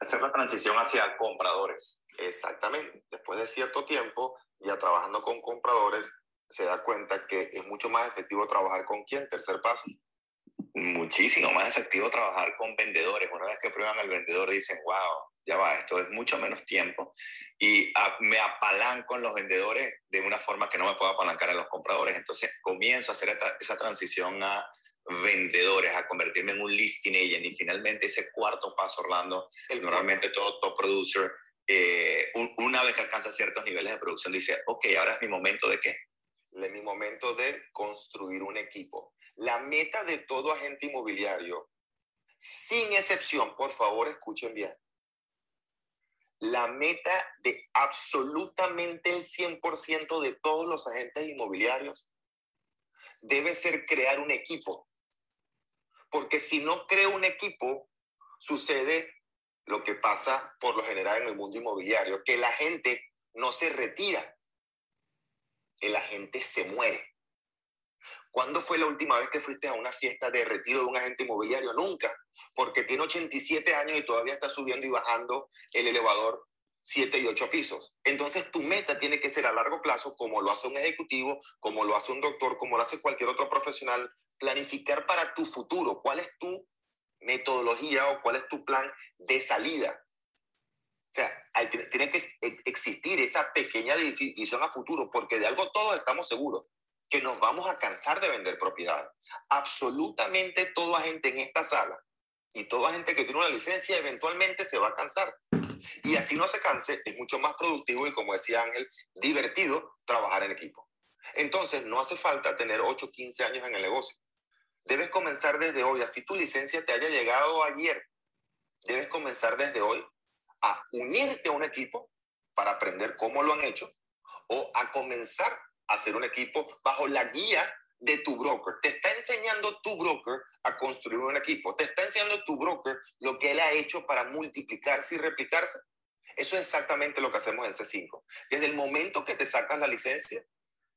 Hacer la transición hacia compradores. Exactamente. Después de cierto tiempo, ya trabajando con compradores, se da cuenta que es mucho más efectivo trabajar con quién. Tercer paso muchísimo más efectivo trabajar con vendedores. Una vez que prueban al vendedor dicen, wow, ya va, esto es mucho menos tiempo y me apalanco en los vendedores de una forma que no me puedo apalancar en los compradores. Entonces comienzo a hacer esa transición a vendedores, a convertirme en un listing agent y finalmente ese cuarto paso, Orlando, normalmente todo top producer, eh, una vez que alcanza ciertos niveles de producción, dice, ok, ahora es mi momento de qué? Es mi momento de construir un equipo la meta de todo agente inmobiliario, sin excepción, por favor escuchen bien, la meta de absolutamente el 100% de todos los agentes inmobiliarios debe ser crear un equipo. Porque si no creo un equipo, sucede lo que pasa por lo general en el mundo inmobiliario, que la gente no se retira, el agente se muere. ¿Cuándo fue la última vez que fuiste a una fiesta de retiro de un agente inmobiliario? Nunca, porque tiene 87 años y todavía está subiendo y bajando el elevador 7 y 8 pisos. Entonces tu meta tiene que ser a largo plazo, como lo hace un ejecutivo, como lo hace un doctor, como lo hace cualquier otro profesional, planificar para tu futuro. ¿Cuál es tu metodología o cuál es tu plan de salida? O sea, tiene que existir esa pequeña división a futuro, porque de algo todos estamos seguros que nos vamos a cansar de vender propiedades. Absolutamente todo agente en esta sala y todo agente que tiene una licencia eventualmente se va a cansar. Y así no se canse, es mucho más productivo y como decía Ángel, divertido trabajar en equipo. Entonces, no hace falta tener 8, 15 años en el negocio. Debes comenzar desde hoy, así tu licencia te haya llegado ayer. Debes comenzar desde hoy a unirte a un equipo para aprender cómo lo han hecho o a comenzar hacer un equipo bajo la guía de tu broker. Te está enseñando tu broker a construir un equipo. Te está enseñando tu broker lo que él ha hecho para multiplicarse y replicarse. Eso es exactamente lo que hacemos en C5. Desde el momento que te sacas la licencia,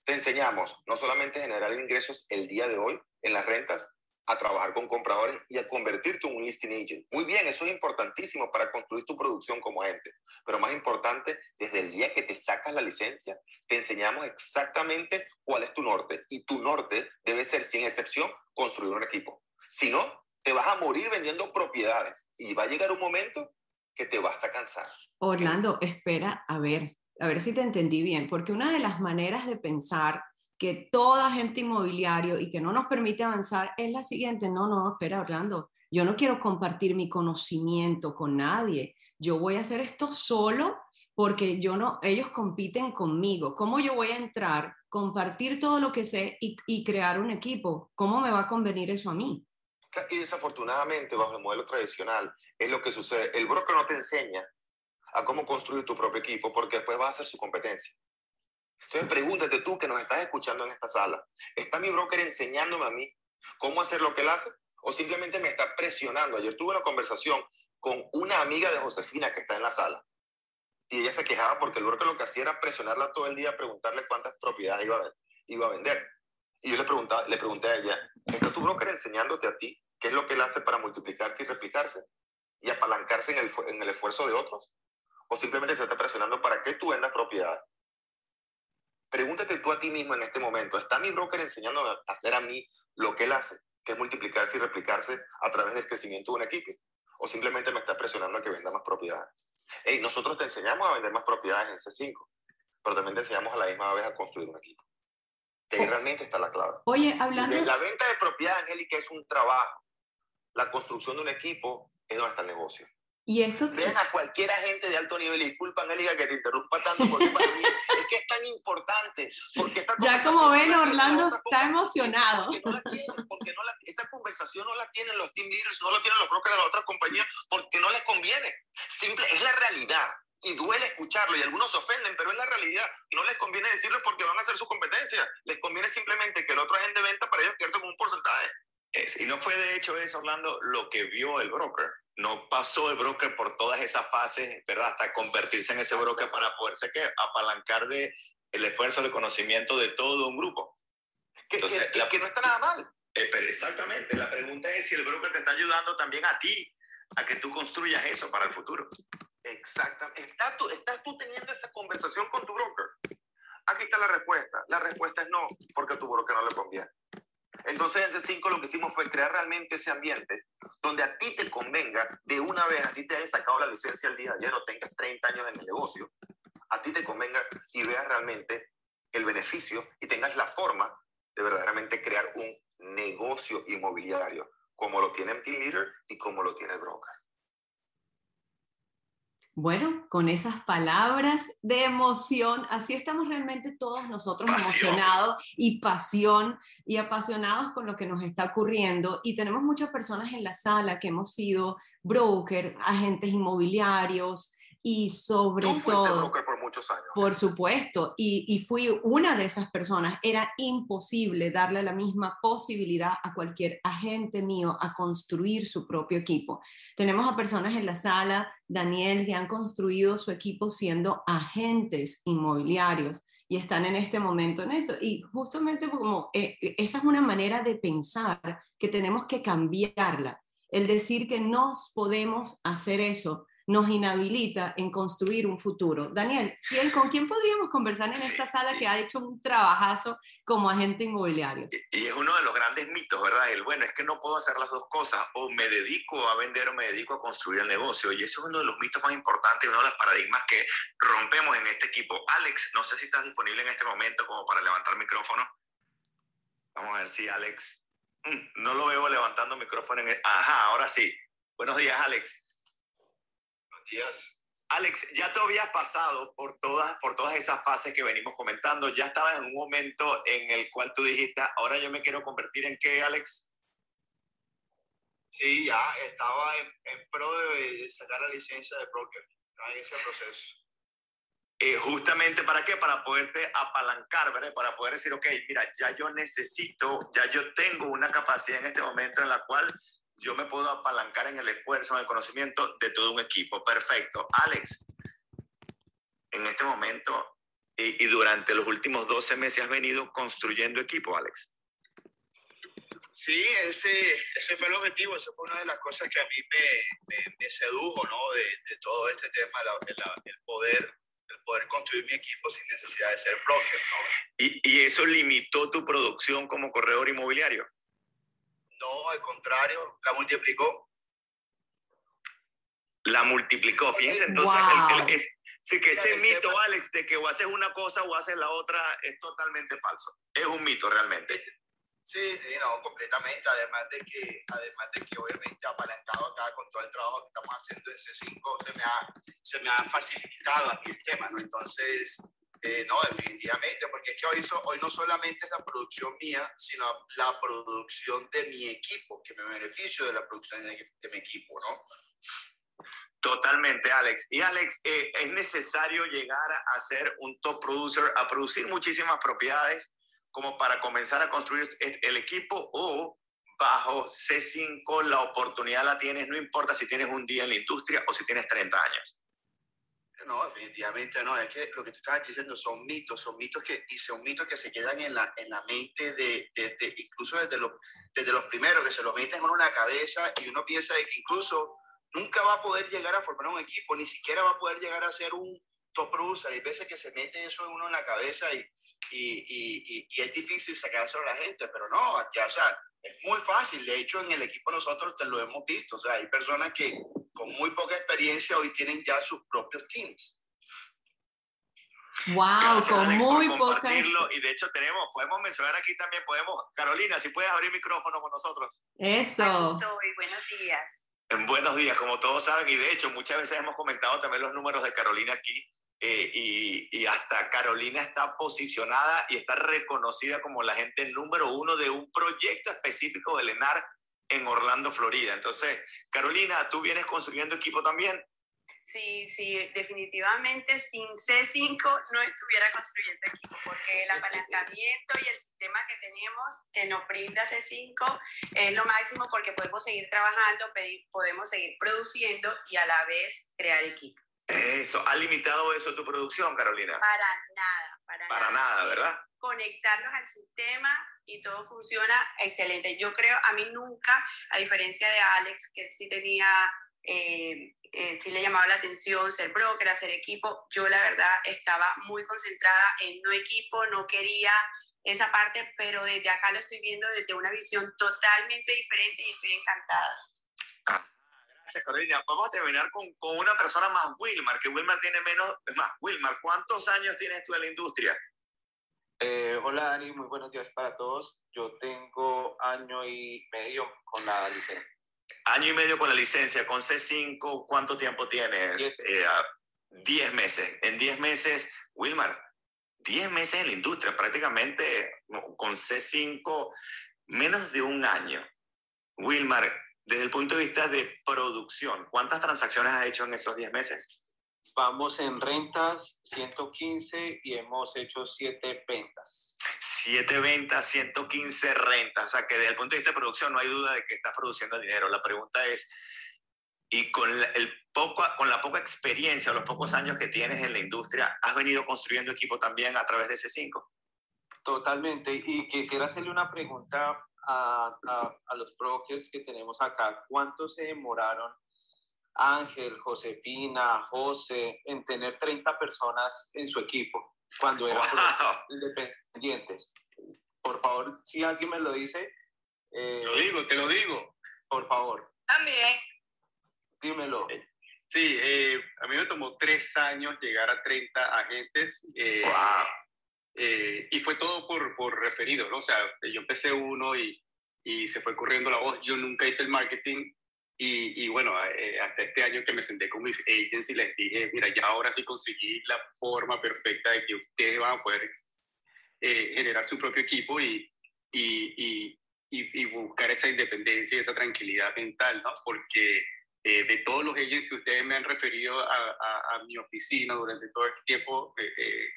te enseñamos no solamente a generar ingresos el día de hoy en las rentas, a trabajar con compradores y a convertirte en un listing agent. Muy bien, eso es importantísimo para construir tu producción como agente. Pero más importante, desde el día que te sacas la licencia, te enseñamos exactamente cuál es tu norte. Y tu norte debe ser, sin excepción, construir un equipo. Si no, te vas a morir vendiendo propiedades y va a llegar un momento que te vas a cansar. Orlando, espera, a ver, a ver si te entendí bien, porque una de las maneras de pensar que todo agente inmobiliario y que no nos permite avanzar es la siguiente, no, no, espera Orlando, yo no quiero compartir mi conocimiento con nadie, yo voy a hacer esto solo porque yo no, ellos compiten conmigo, ¿cómo yo voy a entrar, compartir todo lo que sé y, y crear un equipo? ¿Cómo me va a convenir eso a mí? Y desafortunadamente, bajo el modelo tradicional, es lo que sucede. El broker no te enseña a cómo construir tu propio equipo porque después va a hacer su competencia. Entonces pregúntate tú que nos estás escuchando en esta sala, ¿está mi broker enseñándome a mí cómo hacer lo que él hace? ¿O simplemente me está presionando? Ayer tuve una conversación con una amiga de Josefina que está en la sala. Y ella se quejaba porque el broker lo que hacía era presionarla todo el día, preguntarle cuántas propiedades iba a, iba a vender. Y yo le, preguntaba, le pregunté a ella, ¿está tu broker enseñándote a ti qué es lo que él hace para multiplicarse y replicarse? Y apalancarse en el, en el esfuerzo de otros. O simplemente te está presionando para que tú vendas propiedades. Pregúntate tú a ti mismo en este momento, ¿está mi broker enseñando a hacer a mí lo que él hace, que es multiplicarse y replicarse a través del crecimiento de un equipo? ¿O simplemente me está presionando a que venda más propiedades? Hey, nosotros te enseñamos a vender más propiedades en C5. pero también te enseñamos a la misma vez a construir un equipo. Que ahí Oh. realmente está la clave. Oye, hablando... De la venta de propiedad, Angélica, es un trabajo. La construcción de un equipo es donde está el negocio. Y esto... Vean a cualquier agente de alto nivel, y disculpa, Angélica, que te interrumpa tanto, porque para mí es que es tan importante. Porque esta Ya como ven, Orlando está emocionado. Porque no la tienen, porque no la- esa conversación no la tienen los team leaders, no la tienen los brokers de las otras compañías, porque no les conviene. Simple, es la realidad. Y duele escucharlo, y algunos se ofenden, pero es la realidad. Y no les conviene decirlo porque van a hacer su competencia. Les conviene simplemente que el otro agente venta para ellos quedarse con un porcentaje. Es- y no fue de hecho eso, Orlando, lo que vio el broker. No pasó el broker por todas esas fases, ¿verdad? Hasta convertirse en ese broker para poderse ¿qué? apalancar de el esfuerzo de conocimiento de todo un grupo. Que, Entonces, que- la- que no está nada mal. Eh, pero exactamente, la pregunta es si el broker te está ayudando también a ti a que tú construyas eso para el futuro. Exactamente. ¿Estás tú, ¿Estás tú teniendo esa conversación con tu broker? Aquí está la respuesta. La respuesta es no, porque a tu broker no le conviene. Entonces, en C5 lo que hicimos fue crear realmente ese ambiente donde a ti te convenga de una vez, así te hayas sacado la licencia el día de ayer o tengas 30 años en el negocio, a ti te convenga y veas realmente el beneficio y tengas la forma de verdaderamente crear un negocio inmobiliario, como lo tiene team leader y como lo tiene el broker. Bueno, con esas palabras de emoción, así estamos realmente todos nosotros Pasión. emocionados y pasión y apasionados con lo que nos está ocurriendo. Y tenemos muchas personas en la sala que hemos sido brokers, agentes inmobiliarios y sobre todo... broker Por supuesto, y, y fui una de esas personas. Era imposible darle la misma posibilidad a cualquier agente mío a construir su propio equipo. Tenemos a personas en la sala, Daniel, que han construido su equipo siendo agentes inmobiliarios y están en este momento en eso. Y justamente como eh, esa es una manera de pensar que tenemos que cambiarla. El decir que nos podemos hacer eso nos inhabilita en construir un futuro. Daniel, ¿quién, ¿con quién podríamos conversar en esta sala que ha hecho un trabajazo como agente inmobiliario? Y, y es uno de los grandes mitos, ¿verdad? El bueno, es que no puedo hacer las dos cosas, o me dedico a vender o me dedico a construir el negocio. Y eso es uno de los mitos más importantes, uno de los paradigmas que rompemos en este equipo. Alex, no sé si estás disponible en este momento como para levantar micrófono. Vamos a ver si Alex... Mm, no lo veo levantando micrófono en el... Ajá, ahora sí. Buenos días, Alex. Días. Alex, ya te habías pasado por todas, por todas esas fases que venimos comentando. Ya estabas en un momento en el cual tú dijiste, ahora yo me quiero convertir en qué, Alex? Sí, ya estaba en, en pro de, de sacar la licencia de broker. Estaba en ese proceso. Eh, justamente para qué? Para poderte apalancar, ¿verdad? Para poder decir, ok, mira, ya yo necesito, ya yo tengo una capacidad en este momento en la cual yo me puedo apalancar en el esfuerzo, en el conocimiento de todo un equipo. Perfecto. Alex, en este momento y, y durante los últimos 12 meses has venido construyendo equipo, Alex. Sí, ese, ese fue el objetivo. Esa fue una de las cosas que a mí me, me, me sedujo, ¿no? De, de, todo este tema, la, la, el poder el poder construir mi equipo sin necesidad de ser broker, ¿no? ¿Y, ¿Y, eso limitó tu producción como corredor inmobiliario? No, al contrario, la multiplicó. La multiplicó, fíjense, entonces, wow. el, el, es, sí que ese mito, Alex, de que o haces una cosa o haces la otra, es totalmente falso. Es un mito realmente. Sí, sí, no, completamente. Además de que, además de que obviamente apalancado acá con todo el trabajo que estamos haciendo en C5, se me ha, se me ha facilitado a mí el tema, ¿no? Entonces, eh, no, definitivamente, porque es que hoy, so, hoy no solamente es la producción mía, sino la producción de mi equipo, que me beneficio de la producción de, de mi equipo, ¿no? Totalmente, Alex. Y Alex, eh, es necesario llegar a ser un top producer, a producir muchísimas propiedades como para comenzar a construir el equipo o bajo C5 la oportunidad la tienes, no importa si tienes un día en la industria o si tienes 30 años. No, definitivamente no. Es que lo que tú estabas diciendo son mitos, son mitos que, y son mitos que se quedan en la, en la mente de, de, de incluso desde los, desde los primeros, que se lo meten en una cabeza y uno piensa de que incluso nunca va a poder llegar a formar un equipo, ni siquiera va a poder llegar a ser un top producer. Hay veces que se mete eso en uno en la cabeza y, y, y, y, es difícil sacarse a la gente, pero no, ya, o sea, es muy fácil. De hecho, en el equipo nosotros te lo hemos visto. O sea, hay personas que con muy poca experiencia hoy tienen ya sus propios teams. Wow, con Alex, muy compartirlo. Y de hecho tenemos, podemos mencionar aquí también, podemos, Carolina, si puedes abrir micrófono con nosotros. Eso. Aquí estoy, buenos días. En buenos días, como todos saben, y de hecho muchas veces hemos comentado también los números de Carolina aquí, eh, y, y hasta Carolina está posicionada y está reconocida como la gente número uno de un proyecto específico del ENAR en Orlando, Florida. Entonces, Carolina, tú vienes construyendo equipo también. Sí, sí, definitivamente sin C5 no estuviera construyendo equipo, porque el apalancamiento y el sistema que tenemos que nos brinda C5 es lo máximo porque podemos seguir trabajando, podemos seguir produciendo y a la vez crear equipo. Eso, ¿ha limitado eso tu producción, Carolina? Para nada, para, Para nada, ¿verdad? Conectarlos al sistema y todo funciona excelente. Yo creo, a mí nunca, a diferencia de Alex, que sí tenía, eh, eh, sí le llamaba la atención ser broker, hacer equipo, yo la verdad estaba muy concentrada en no equipo, no quería esa parte, pero desde acá lo estoy viendo desde una visión totalmente diferente y estoy encantada. Gracias, Carolina. Vamos a terminar con, con una persona más, Wilmar, que Wilmar tiene menos, más, Wilmar, ¿cuántos años tienes tú en la industria? Eh, hola Dani, muy buenos días para todos. Yo tengo año y medio con la licencia. Año y medio con la licencia, con C5, ¿cuánto tiempo tienes? Diez. Eh, ah, diez meses. En diez meses, Wilmar, diez meses en la industria, prácticamente con C5, menos de un año. Wilmar, desde el punto de vista de producción, ¿cuántas transacciones has hecho en esos diez meses? Vamos en rentas 115 y hemos hecho 7 ventas. Siete ventas, 115 rentas. O sea que desde el punto de vista de producción no hay duda de que estás produciendo dinero. La pregunta es, y con el poco, con la poca experiencia, los pocos años que tienes en la industria, ¿has venido construyendo equipo también a través de ese 5? Totalmente. Y quisiera hacerle una pregunta a, a, a los brokers que tenemos acá. ¿Cuánto se demoraron Ángel, Josefina, José en tener 30 personas en su equipo cuando eran Wow. independientes? Por favor, si alguien me lo dice, eh, Te lo digo, te lo digo. por favor, También. dímelo. Sí, eh, a mí me tomó tres años llegar a 30 agentes eh, Wow. eh, y fue todo por, por referido, ¿no? O sea, yo empecé uno y, y se fue corriendo la voz. Yo nunca hice el marketing y, y bueno, eh, hasta este año que me senté con mis agents y les dije, mira, ya ahora sí conseguí la forma perfecta de que ustedes van a poder eh, generar su propio equipo y, y, y, buscar esa independencia y esa tranquilidad mental, ¿no? Porque eh, de todos los agents que ustedes me han referido a, a, a mi oficina durante todo este tiempo, eh,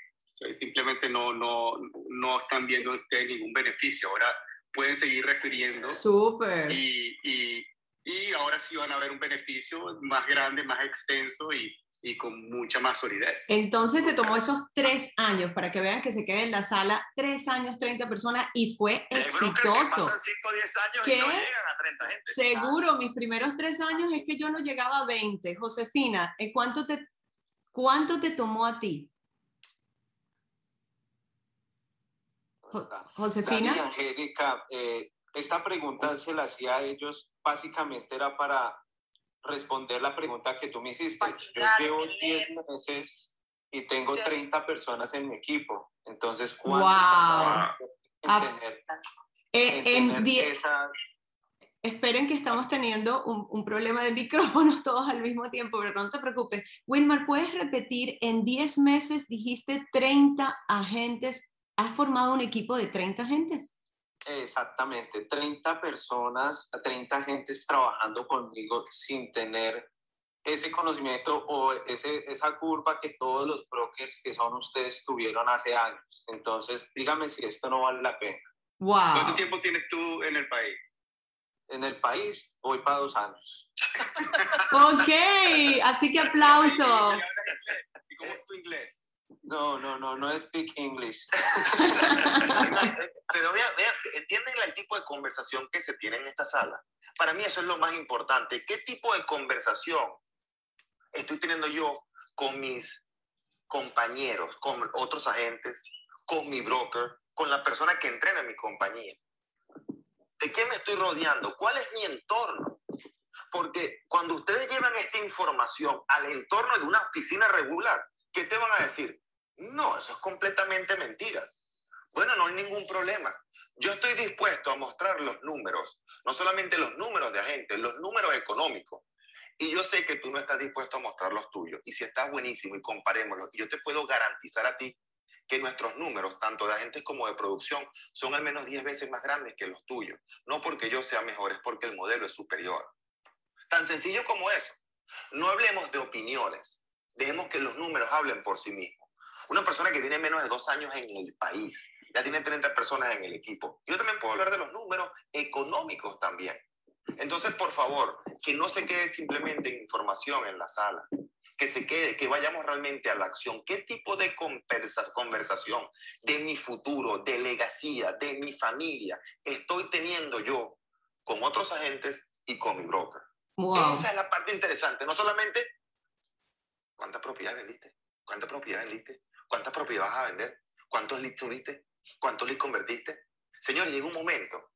eh, simplemente no, no, no están viendo ustedes ningún beneficio. Ahora pueden seguir refiriendo Súper. y, y, y ahora sí van a ver un beneficio más grande, más extenso y, y con mucha más solidez. Entonces te tomó esos tres años para que vean que se quede en la sala, tres años, 30 personas y fue que exitoso. pasan 5 o 10 años ¿Qué? y no llegan a 30 gente. Seguro, mis primeros tres años es que yo no llegaba a 20. Josefina, ¿en cuánto te, cuánto te tomó a ti? Josefina, Angélica, eh, esta pregunta se la hacía a ellos, básicamente era para responder la pregunta que tú me hiciste. Yo Facilitar, llevo entender. 10 meses y tengo Sí. 30 personas en mi equipo. Entonces, ¿cuánto Wow. en Ah, tener, eh, en en tener die- esa- esperen que estamos teniendo un, un problema de micrófonos <laughs> todos al mismo tiempo, pero no te preocupes. Wilmar, ¿puedes repetir? En 10 meses dijiste 30 agentes. ¿Has formado un equipo de 30 agentes? Exactamente, 30 personas, 30 agentes trabajando conmigo sin tener ese conocimiento o ese, esa curva que todos los brokers que son ustedes tuvieron hace años. Entonces, dígame si esto no vale la pena. ¿Cuánto ¡Wow! tiempo tienes tú en el país? En el país voy para dos años. Ok, así que <laughs> aplauso. ¿Y hablas inglés? ¿Y cómo es tu inglés? No, no, no, no speak English. <laughs> Pero vean, vean, ¿entienden el tipo de conversación que se tiene en esta sala? Para mí eso es lo más importante. ¿Qué tipo de conversación estoy teniendo yo con mis compañeros, con otros agentes, con mi broker, con la persona que entrena en mi compañía? ¿De qué me estoy rodeando? ¿Cuál es mi entorno? Porque cuando ustedes llevan esta información al entorno de una oficina regular, ¿qué te van a decir? No, eso es completamente mentira. Bueno, no hay ningún problema. Yo estoy dispuesto a mostrar los números, no solamente los números de agentes, los números económicos. Y yo sé que tú no estás dispuesto a mostrar los tuyos. Y si estás buenísimo y comparémoslo, yo te puedo garantizar a ti que nuestros números, tanto de agentes como de producción, son al menos 10 veces más grandes que los tuyos. No porque yo sea mejor, es porque el modelo es superior. Tan sencillo como eso. No hablemos de opiniones. Dejemos que los números hablen por sí mismos. Una persona que tiene menos de dos años en el país, ya tiene 30 personas en el equipo. Yo también puedo hablar de los números económicos también. Entonces, por favor, que no se quede simplemente información en la sala, que se quede, que vayamos realmente a la acción. ¿Qué tipo de conversación de mi futuro, de legacía, de mi familia estoy teniendo yo con otros agentes y con mi broker? Esa es la parte interesante. No solamente cuántas propiedades vendiste, cuántas propiedades vendiste, cuántas propiedades vas a vender, cuántos leads tuviste, cuántos leads convertiste. Señor, llega un momento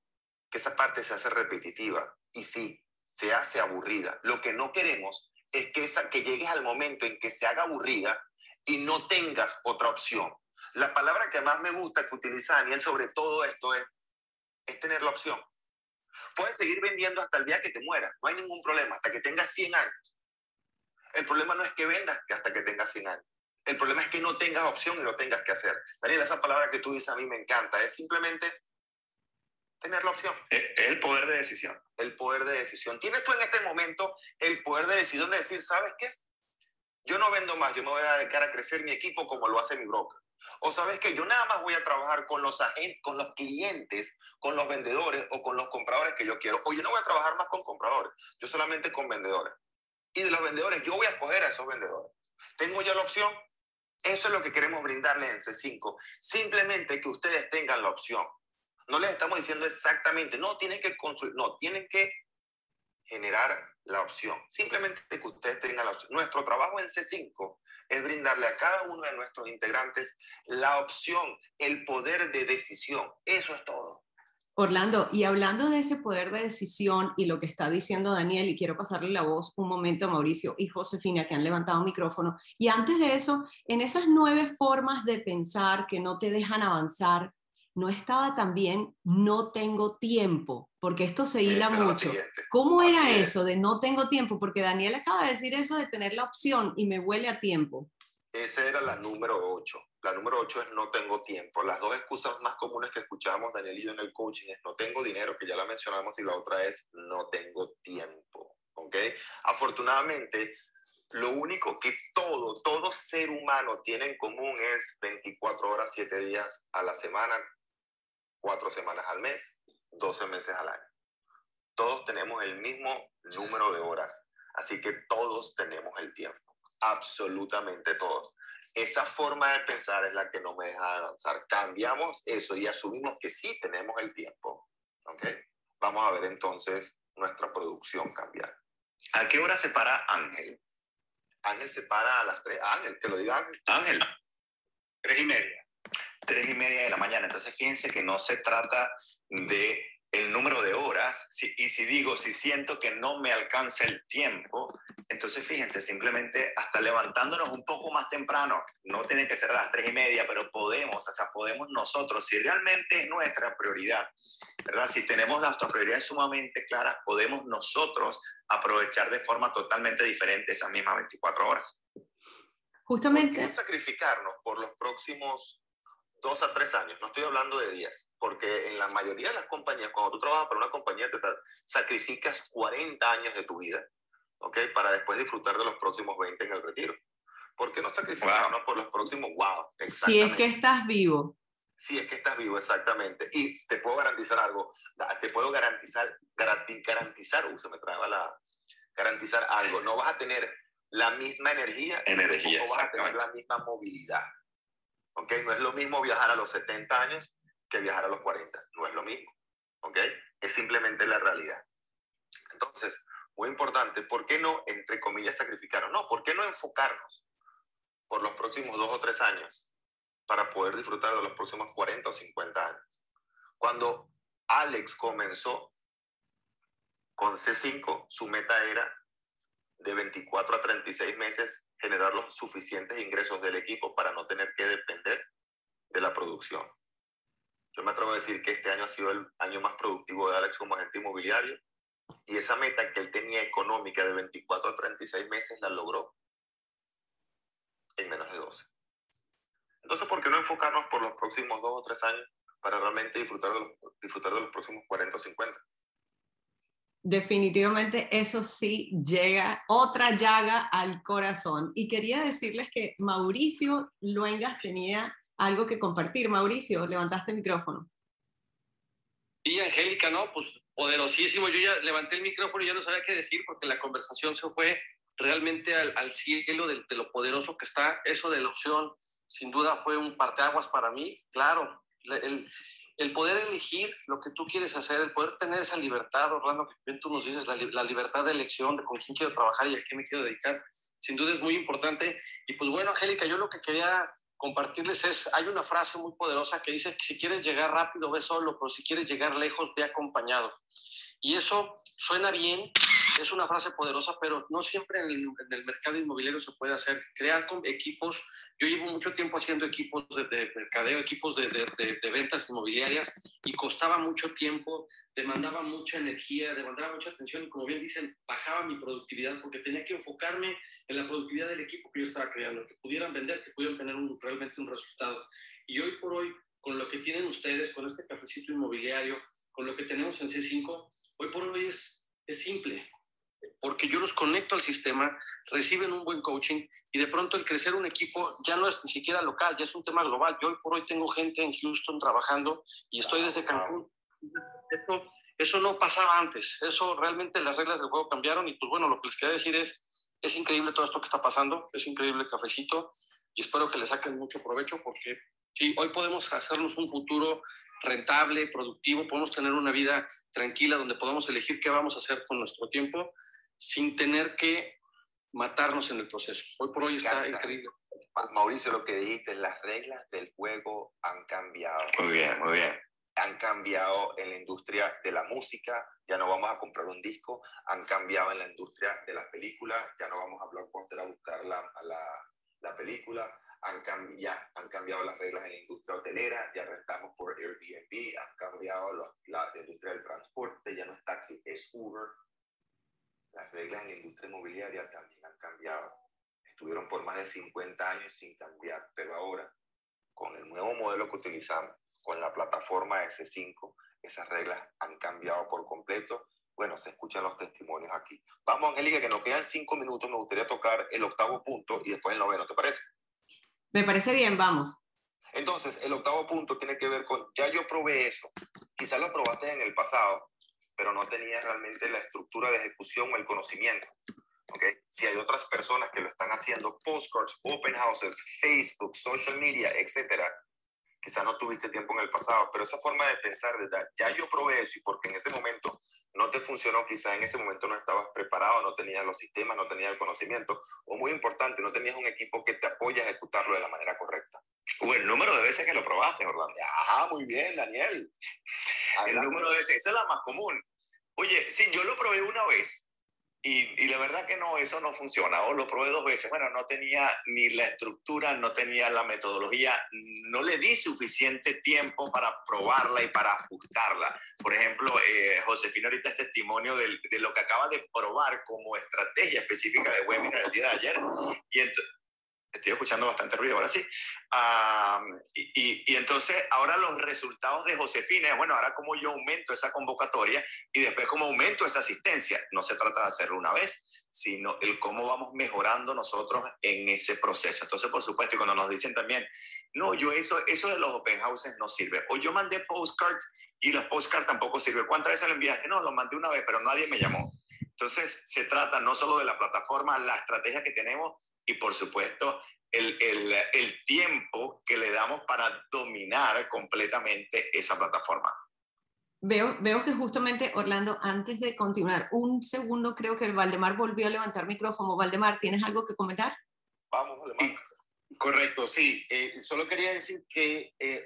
que esa parte se hace repetitiva y sí, se hace aburrida. Lo que no queremos es que, esa, que llegues al momento en que se haga aburrida y no tengas otra opción. La palabra que más me gusta que utiliza Daniel sobre todo esto es, es tener la opción. Puedes seguir vendiendo hasta el día que te mueras, no hay ningún problema, hasta que tengas 100 años. El problema no es que vendas hasta que tengas 100 años. El problema es que no tengas opción y lo tengas que hacer. Daniel, esa palabra que tú dices a mí me encanta. Es simplemente tener la opción. El poder de decisión. El poder de decisión. Tienes tú en este momento el poder de decisión de decir, ¿sabes qué? Yo no vendo más, yo me voy a dedicar a crecer mi equipo como lo hace mi broker. O sabes que yo nada más voy a trabajar con los agentes, con los clientes, con los vendedores o con los compradores que yo quiero. O yo no voy a trabajar más con compradores, yo solamente con vendedores. Y de los vendedores, yo voy a escoger a esos vendedores. Tengo ya la opción. Eso es lo que queremos brindarles en C5. Simplemente que ustedes tengan la opción. No les estamos diciendo exactamente, no, tienen que construir, no, tienen que generar la opción. Simplemente que ustedes tengan la opción. Nuestro trabajo en C5 es brindarle a cada uno de nuestros integrantes la opción, el poder de decisión. Eso es todo. Orlando, y hablando de ese poder de decisión y lo que está diciendo Daniel, y quiero pasarle la voz un momento a Mauricio y Josefina que han levantado micrófono, y antes de eso, en esas nueve formas de pensar que no te dejan avanzar, no estaba también no tengo tiempo, porque esto se hila mucho. ¿Cómo era eso de no tengo tiempo? Porque Daniel acaba de decir eso de tener la opción y me huele a tiempo. Esa era la número 8. La número 8 es no tengo tiempo. Las dos excusas más comunes que escuchamos Daniel y yo en el coaching es no tengo dinero, que ya la mencionamos, y la otra es no tengo tiempo. ¿Ok? Afortunadamente, lo único que todo, todo ser humano tiene en común es 24 horas, 7 días a la semana, cuatro semanas al mes, 12 meses al año. Todos tenemos el mismo número de horas, así que todos tenemos el tiempo, absolutamente todos. Esa forma de pensar es la que no me deja avanzar. Cambiamos eso y asumimos que sí tenemos el tiempo. ¿Ok? Vamos a ver entonces nuestra producción cambiar. ¿A qué hora se para Ángel? Ángel se para a las 3. Ángel, te lo diga Ángel. Ángel. Tres y media tres y media de la mañana. Entonces, fíjense que no se trata de el número de horas, y si digo, si siento que no me alcanza el tiempo, entonces fíjense, simplemente hasta levantándonos un poco más temprano, no tiene que ser a las tres y media, pero podemos, o sea, podemos nosotros, si realmente es nuestra prioridad, ¿verdad? Si tenemos nuestras prioridades sumamente claras, podemos nosotros aprovechar de forma totalmente diferente esas mismas 24 horas. Justamente. ¿Por sacrificarnos por los próximos dos a tres años, no estoy hablando de días, porque en la mayoría de las compañías, cuando tú trabajas para una compañía, te sacrificas 40 años de tu vida, ¿ok? Para después disfrutar de los próximos 20 en el retiro. ¿Por qué no sacrificarnos por los próximos? ¡Wow! Si es que estás vivo. Si es que estás vivo, exactamente. Y te puedo garantizar algo, te puedo garantizar, garantizar, uh, se me traba la, garantizar algo, no vas a tener la misma energía, energía no vas a tener la misma movilidad. ¿Ok? No es lo mismo viajar a los 70 años que viajar a los 40, no es lo mismo, ¿ok? Es simplemente la realidad. Entonces, muy importante, ¿por qué no, entre comillas, sacrificarnos? No, ¿por qué no enfocarnos por los próximos dos o tres años para poder disfrutar de los próximos 40 o 50 años? Cuando Alex comenzó con C5, su meta era de 24 a 36 meses generar los suficientes ingresos del equipo para no tener que depender de la producción. Yo me atrevo a decir que este año ha sido el año más productivo de Alex como agente inmobiliario y esa meta que él tenía económica de 24 a 36 meses la logró en menos de 12. Entonces, ¿por qué no enfocarnos por los próximos dos o tres años para realmente disfrutar de los, disfrutar de los próximos 40 o 50? Definitivamente eso sí llega otra llaga al corazón. Y quería decirles que Mauricio Luengas tenía algo que compartir. Mauricio, levantaste el micrófono. Y Angélica, ¿no? Pues poderosísimo. Yo ya levanté el micrófono y ya no sabía qué decir porque la conversación se fue realmente al, cielo de, de, lo poderoso que está. Eso de la opción, sin duda, fue un parteaguas para mí. Claro, el, el poder elegir lo que tú quieres hacer, el poder tener esa libertad, Orlando, que tú nos dices, la, la, libertad de elección de con quién quiero trabajar y a qué me quiero dedicar, sin duda es muy importante. Y pues bueno, Angélica, yo lo que quería compartirles es, hay una frase muy poderosa que dice si quieres llegar rápido, ve solo, pero si quieres llegar lejos, ve acompañado. Y eso suena bien, es una frase poderosa, pero no siempre en el, mercado inmobiliario se puede hacer. Crear con equipos, yo llevo mucho tiempo haciendo equipos de, mercadeo, equipos de, de, ventas inmobiliarias y costaba mucho tiempo, demandaba mucha energía, demandaba mucha atención y como bien dicen, bajaba mi productividad porque tenía que enfocarme en la productividad del equipo que yo estaba creando, que pudieran vender, que pudieran tener un, realmente un resultado. Y hoy por hoy, con lo que tienen ustedes, con este cafecito inmobiliario, con lo que tenemos en C5, hoy por hoy es, es simple porque yo los conecto al sistema, reciben un buen coaching y de pronto el crecer un equipo ya no es ni siquiera local, ya es un tema global. Yo hoy por hoy tengo gente en Houston trabajando y estoy desde Cancún. Eso, eso no pasaba antes, eso realmente las reglas del juego cambiaron y pues bueno, lo que les quería decir es, es increíble todo esto que está pasando, es increíble el cafecito y espero que le saquen mucho provecho porque sí, hoy podemos hacernos un futuro rentable, productivo, podemos tener una vida tranquila donde podamos elegir qué vamos a hacer con nuestro tiempo sin tener que matarnos en el proceso. Hoy por hoy está increíble. Mauricio, lo que dijiste, las reglas del juego han cambiado. Muy bien, muy bien. Han cambiado en la industria de la música, ya no vamos a comprar un disco, han cambiado en la industria de las películas, ya no vamos a Blockbuster a buscar la, la, la película, han, cambiado, han cambiado las reglas en la industria hotelera, ya rentamos por Airbnb, han cambiado la, la industria del transporte, ya no es taxi, es Uber, las reglas en la industria inmobiliaria también han cambiado. Estuvieron por más de 50 años sin cambiar, pero ahora, con el nuevo modelo que utilizamos, con la plataforma S5, esas reglas han cambiado por completo. Bueno, se escuchan los testimonios aquí. Vamos, Angélica, que nos quedan cinco minutos. Me gustaría tocar el octavo punto y después el noveno, ¿te parece? Me parece bien, vamos. Entonces, el octavo punto tiene que ver con, ya yo probé eso, quizás lo probaste en el pasado, pero no tenía realmente la estructura de ejecución o el conocimiento. ¿okay? Si hay otras personas que lo están haciendo, postcards, open houses, Facebook, social media, etcétera, quizá no tuviste tiempo en el pasado, pero esa forma de pensar, de ya yo probé eso y porque en ese momento no te funcionó, quizá en ese momento no estabas preparado, no tenías los sistemas, no tenías el conocimiento, o muy importante, no tenías un equipo que te apoye a ejecutarlo de la manera correcta. O el número de veces que lo probaste, Orlando. Ajá, muy bien, Daniel. El número de veces, esa es la más común. Oye, sí, yo lo probé una vez y, y, la verdad que no, eso no funciona. O lo probé dos veces. Bueno, no tenía ni la estructura, no tenía la metodología, no le di suficiente tiempo para probarla y para ajustarla. Por ejemplo, eh, Josefina ahorita es testimonio de, de, lo que acaba de probar como estrategia específica de webinar el día de ayer. Y entonces estoy escuchando bastante ruido ahora sí. y, y, entonces ahora los resultados de Josefina bueno, ahora cómo yo aumento esa convocatoria y después cómo aumento esa asistencia. No se trata de hacerlo una vez, sino el cómo vamos mejorando nosotros en ese proceso. Entonces, por supuesto, y cuando nos dicen también, no, yo eso, eso de los open houses no sirve. O yo mandé postcards y los postcards tampoco sirven. ¿Cuántas veces lo enviaste? No, lo mandé una vez, pero nadie me llamó. Entonces, se trata no solo de la plataforma, la estrategia que tenemos, y por supuesto el, el, el, tiempo que le damos para dominar completamente esa plataforma. Veo, veo que justamente, Orlando, antes de continuar, un segundo creo que el Valdemar volvió a levantar micrófono. Valdemar, ¿tienes algo que comentar? Vamos, Valdemar. correcto, sí. Eh, solo quería decir que eh,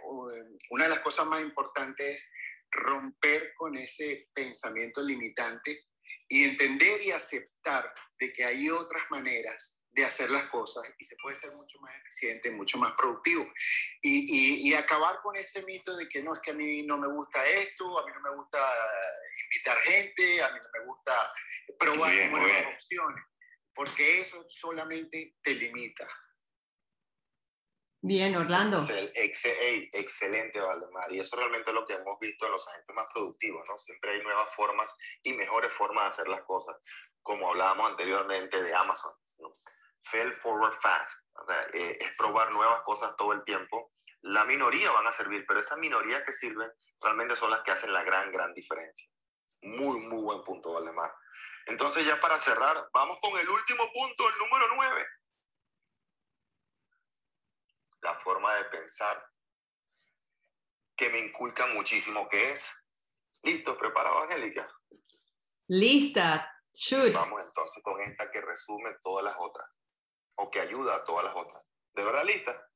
una de las cosas más importantes es romper con ese pensamiento limitante y entender y aceptar de que hay otras maneras de hacer las cosas y se puede ser mucho más eficiente, mucho más productivo. Y, y, acabar con ese mito de que no, es que a mí no me gusta esto, a mí no me gusta invitar gente, a mí no me gusta probar nuevas opciones, porque eso solamente te limita. Bien, Orlando. excelente, Valdemar. Y eso realmente es lo que hemos visto en los agentes más productivos, ¿no? Siempre hay nuevas formas y mejores formas de hacer las cosas, como hablábamos anteriormente de Amazon. ¿no? Fail forward fast. O sea, eh, es probar nuevas cosas todo el tiempo. La minoría van a servir, pero esa minoría que sirven realmente son las que hacen la gran, gran diferencia. Muy, muy buen punto, Valdemar. Entonces, ya para cerrar, vamos con el último punto, el número 9 la forma de pensar que me inculca muchísimo, que es, ¿listo? ¿Preparado, Angélica? Lista, shoot. Vamos entonces con esta que resume todas las otras, o que ayuda a todas las otras. ¿De verdad lista?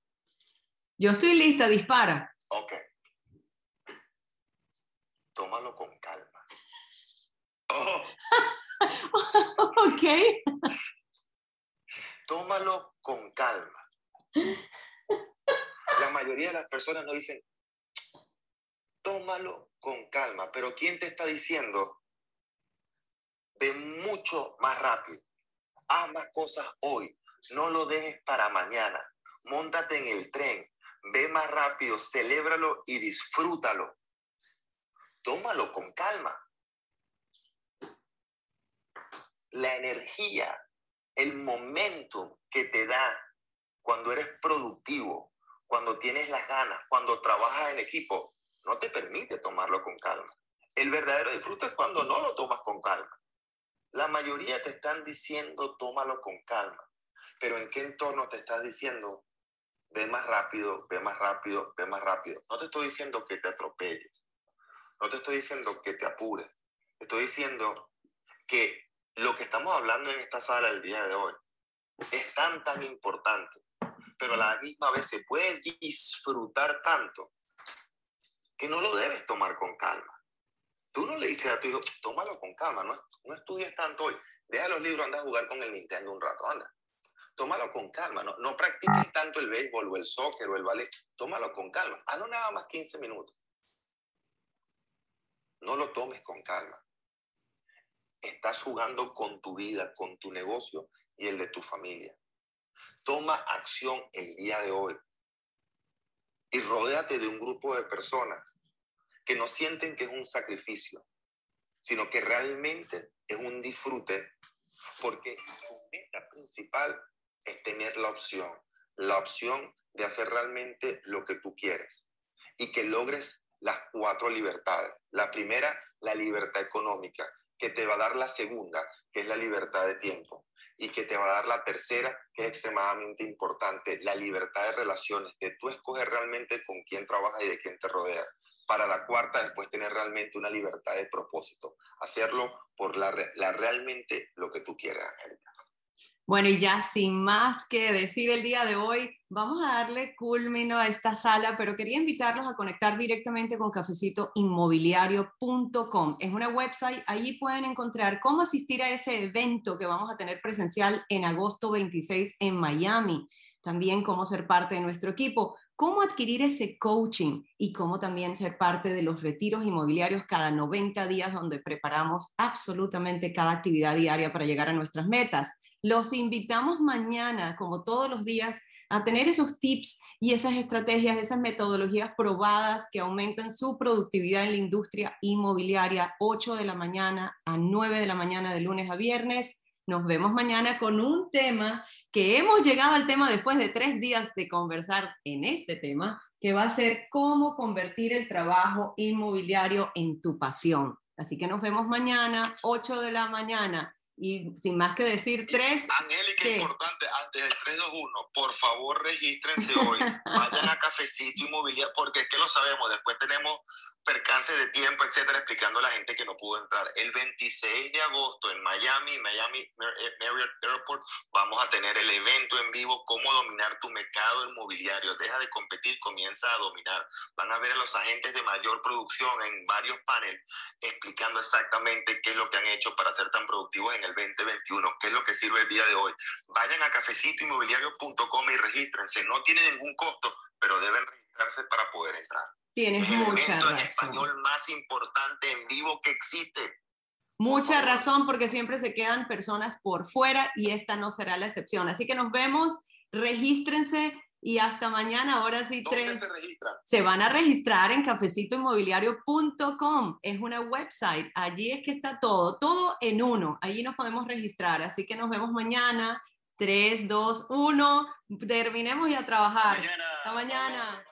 Yo estoy lista, dispara. Ok. Tómalo con calma. <laughs> Oh. <laughs> ok. Tómalo con calma la mayoría de las personas nos dicen, tómalo con calma, pero ¿quién te está diciendo? Ve mucho más rápido, haz más cosas hoy, no lo dejes para mañana, montate en el tren, ve más rápido, celébralo y disfrútalo. Tómalo con calma. La energía, el momento que te da cuando eres productivo, cuando tienes las ganas, cuando trabajas en equipo, no te permite tomarlo con calma. El verdadero disfrute es cuando no lo tomas con calma. La mayoría te están diciendo tómalo con calma, pero ¿en qué entorno te estás diciendo ve más rápido, ve más rápido, ve más rápido? No te estoy diciendo que te atropelles, no te estoy diciendo que te apures, estoy diciendo que lo que estamos hablando en esta sala el día de hoy es tan, tan importante pero a la misma vez se puede disfrutar tanto que no lo debes tomar con calma. Tú no le dices a tu hijo, tómalo con calma, no, no estudies tanto hoy, deja los libros, anda a jugar con el Nintendo un rato, anda. Tómalo con calma, no, practiques tanto el béisbol o el soccer o el ballet, tómalo con calma, hazlo nada más 15 minutos. No lo tomes con calma. Estás jugando con tu vida, con tu negocio y el de tu familia. Toma acción el día de hoy y rodéate de un grupo de personas que no sienten que es un sacrificio, sino que realmente es un disfrute, porque su meta principal es tener la opción, la opción de hacer realmente lo que tú quieres y que logres las cuatro libertades. La primera, la libertad económica, que te va a dar la segunda, que es la libertad de tiempo y que te va a dar la tercera, que es extremadamente importante, la libertad de relaciones, de tú escoger realmente con quién trabajas y de quién te rodea. Para la cuarta, después tener realmente una libertad de propósito, hacerlo por la, la realmente lo que tú quieres, Angélica. Bueno, y ya sin más que decir el día de hoy, vamos a darle culmino a esta sala, pero quería invitarlos a conectar directamente con cafecitoinmobiliario.com. Es una website, allí pueden encontrar cómo asistir a ese evento que vamos a tener presencial en agosto 26 en Miami. También cómo ser parte de nuestro equipo, cómo adquirir ese coaching y cómo también ser parte de los retiros inmobiliarios cada 90 días donde preparamos absolutamente cada actividad diaria para llegar a nuestras metas. Los invitamos mañana, como todos los días, a tener esos tips y esas estrategias, esas metodologías probadas que aumentan su productividad en la industria inmobiliaria, 8 de la mañana a 9 de la mañana de lunes a viernes. Nos vemos mañana con un tema que hemos llegado al tema después de tres días de conversar en este tema, que va a ser cómo convertir el trabajo inmobiliario en tu pasión. Así que nos vemos mañana, 8 de la mañana. Y sin más que decir, tres. Angélica, importante, antes del 321, por favor regístrense hoy, <laughs> vayan a Cafecito Inmobiliario, porque es que lo sabemos, después tenemos percance de tiempo, etcétera, explicando a la gente que no pudo entrar. El 26 de agosto en Miami, Miami eh, Marriott Airport, vamos a tener el evento en vivo, cómo dominar tu mercado inmobiliario. Deja de competir, comienza a dominar. Van a ver a los agentes de mayor producción en varios paneles explicando exactamente qué es lo que han hecho para ser tan productivos en el 2021, qué es lo que sirve el día de hoy. Vayan a cafecitoinmobiliario.com y regístrense. No tiene ningún costo, pero deben registrarse para poder entrar. Tienes mucha razón. en español más importante en vivo que existe. Mucha razón, porque siempre se quedan personas por fuera y esta no será la excepción. Así que nos vemos, regístrense y hasta mañana, ahora sí, tres. Se, se van a registrar en cafecitoinmobiliario.com. Es una website. Allí es que está todo, todo en uno. Allí nos podemos registrar. Así que nos vemos mañana. 3, 2, 1. Terminemos y a trabajar. Hasta mañana.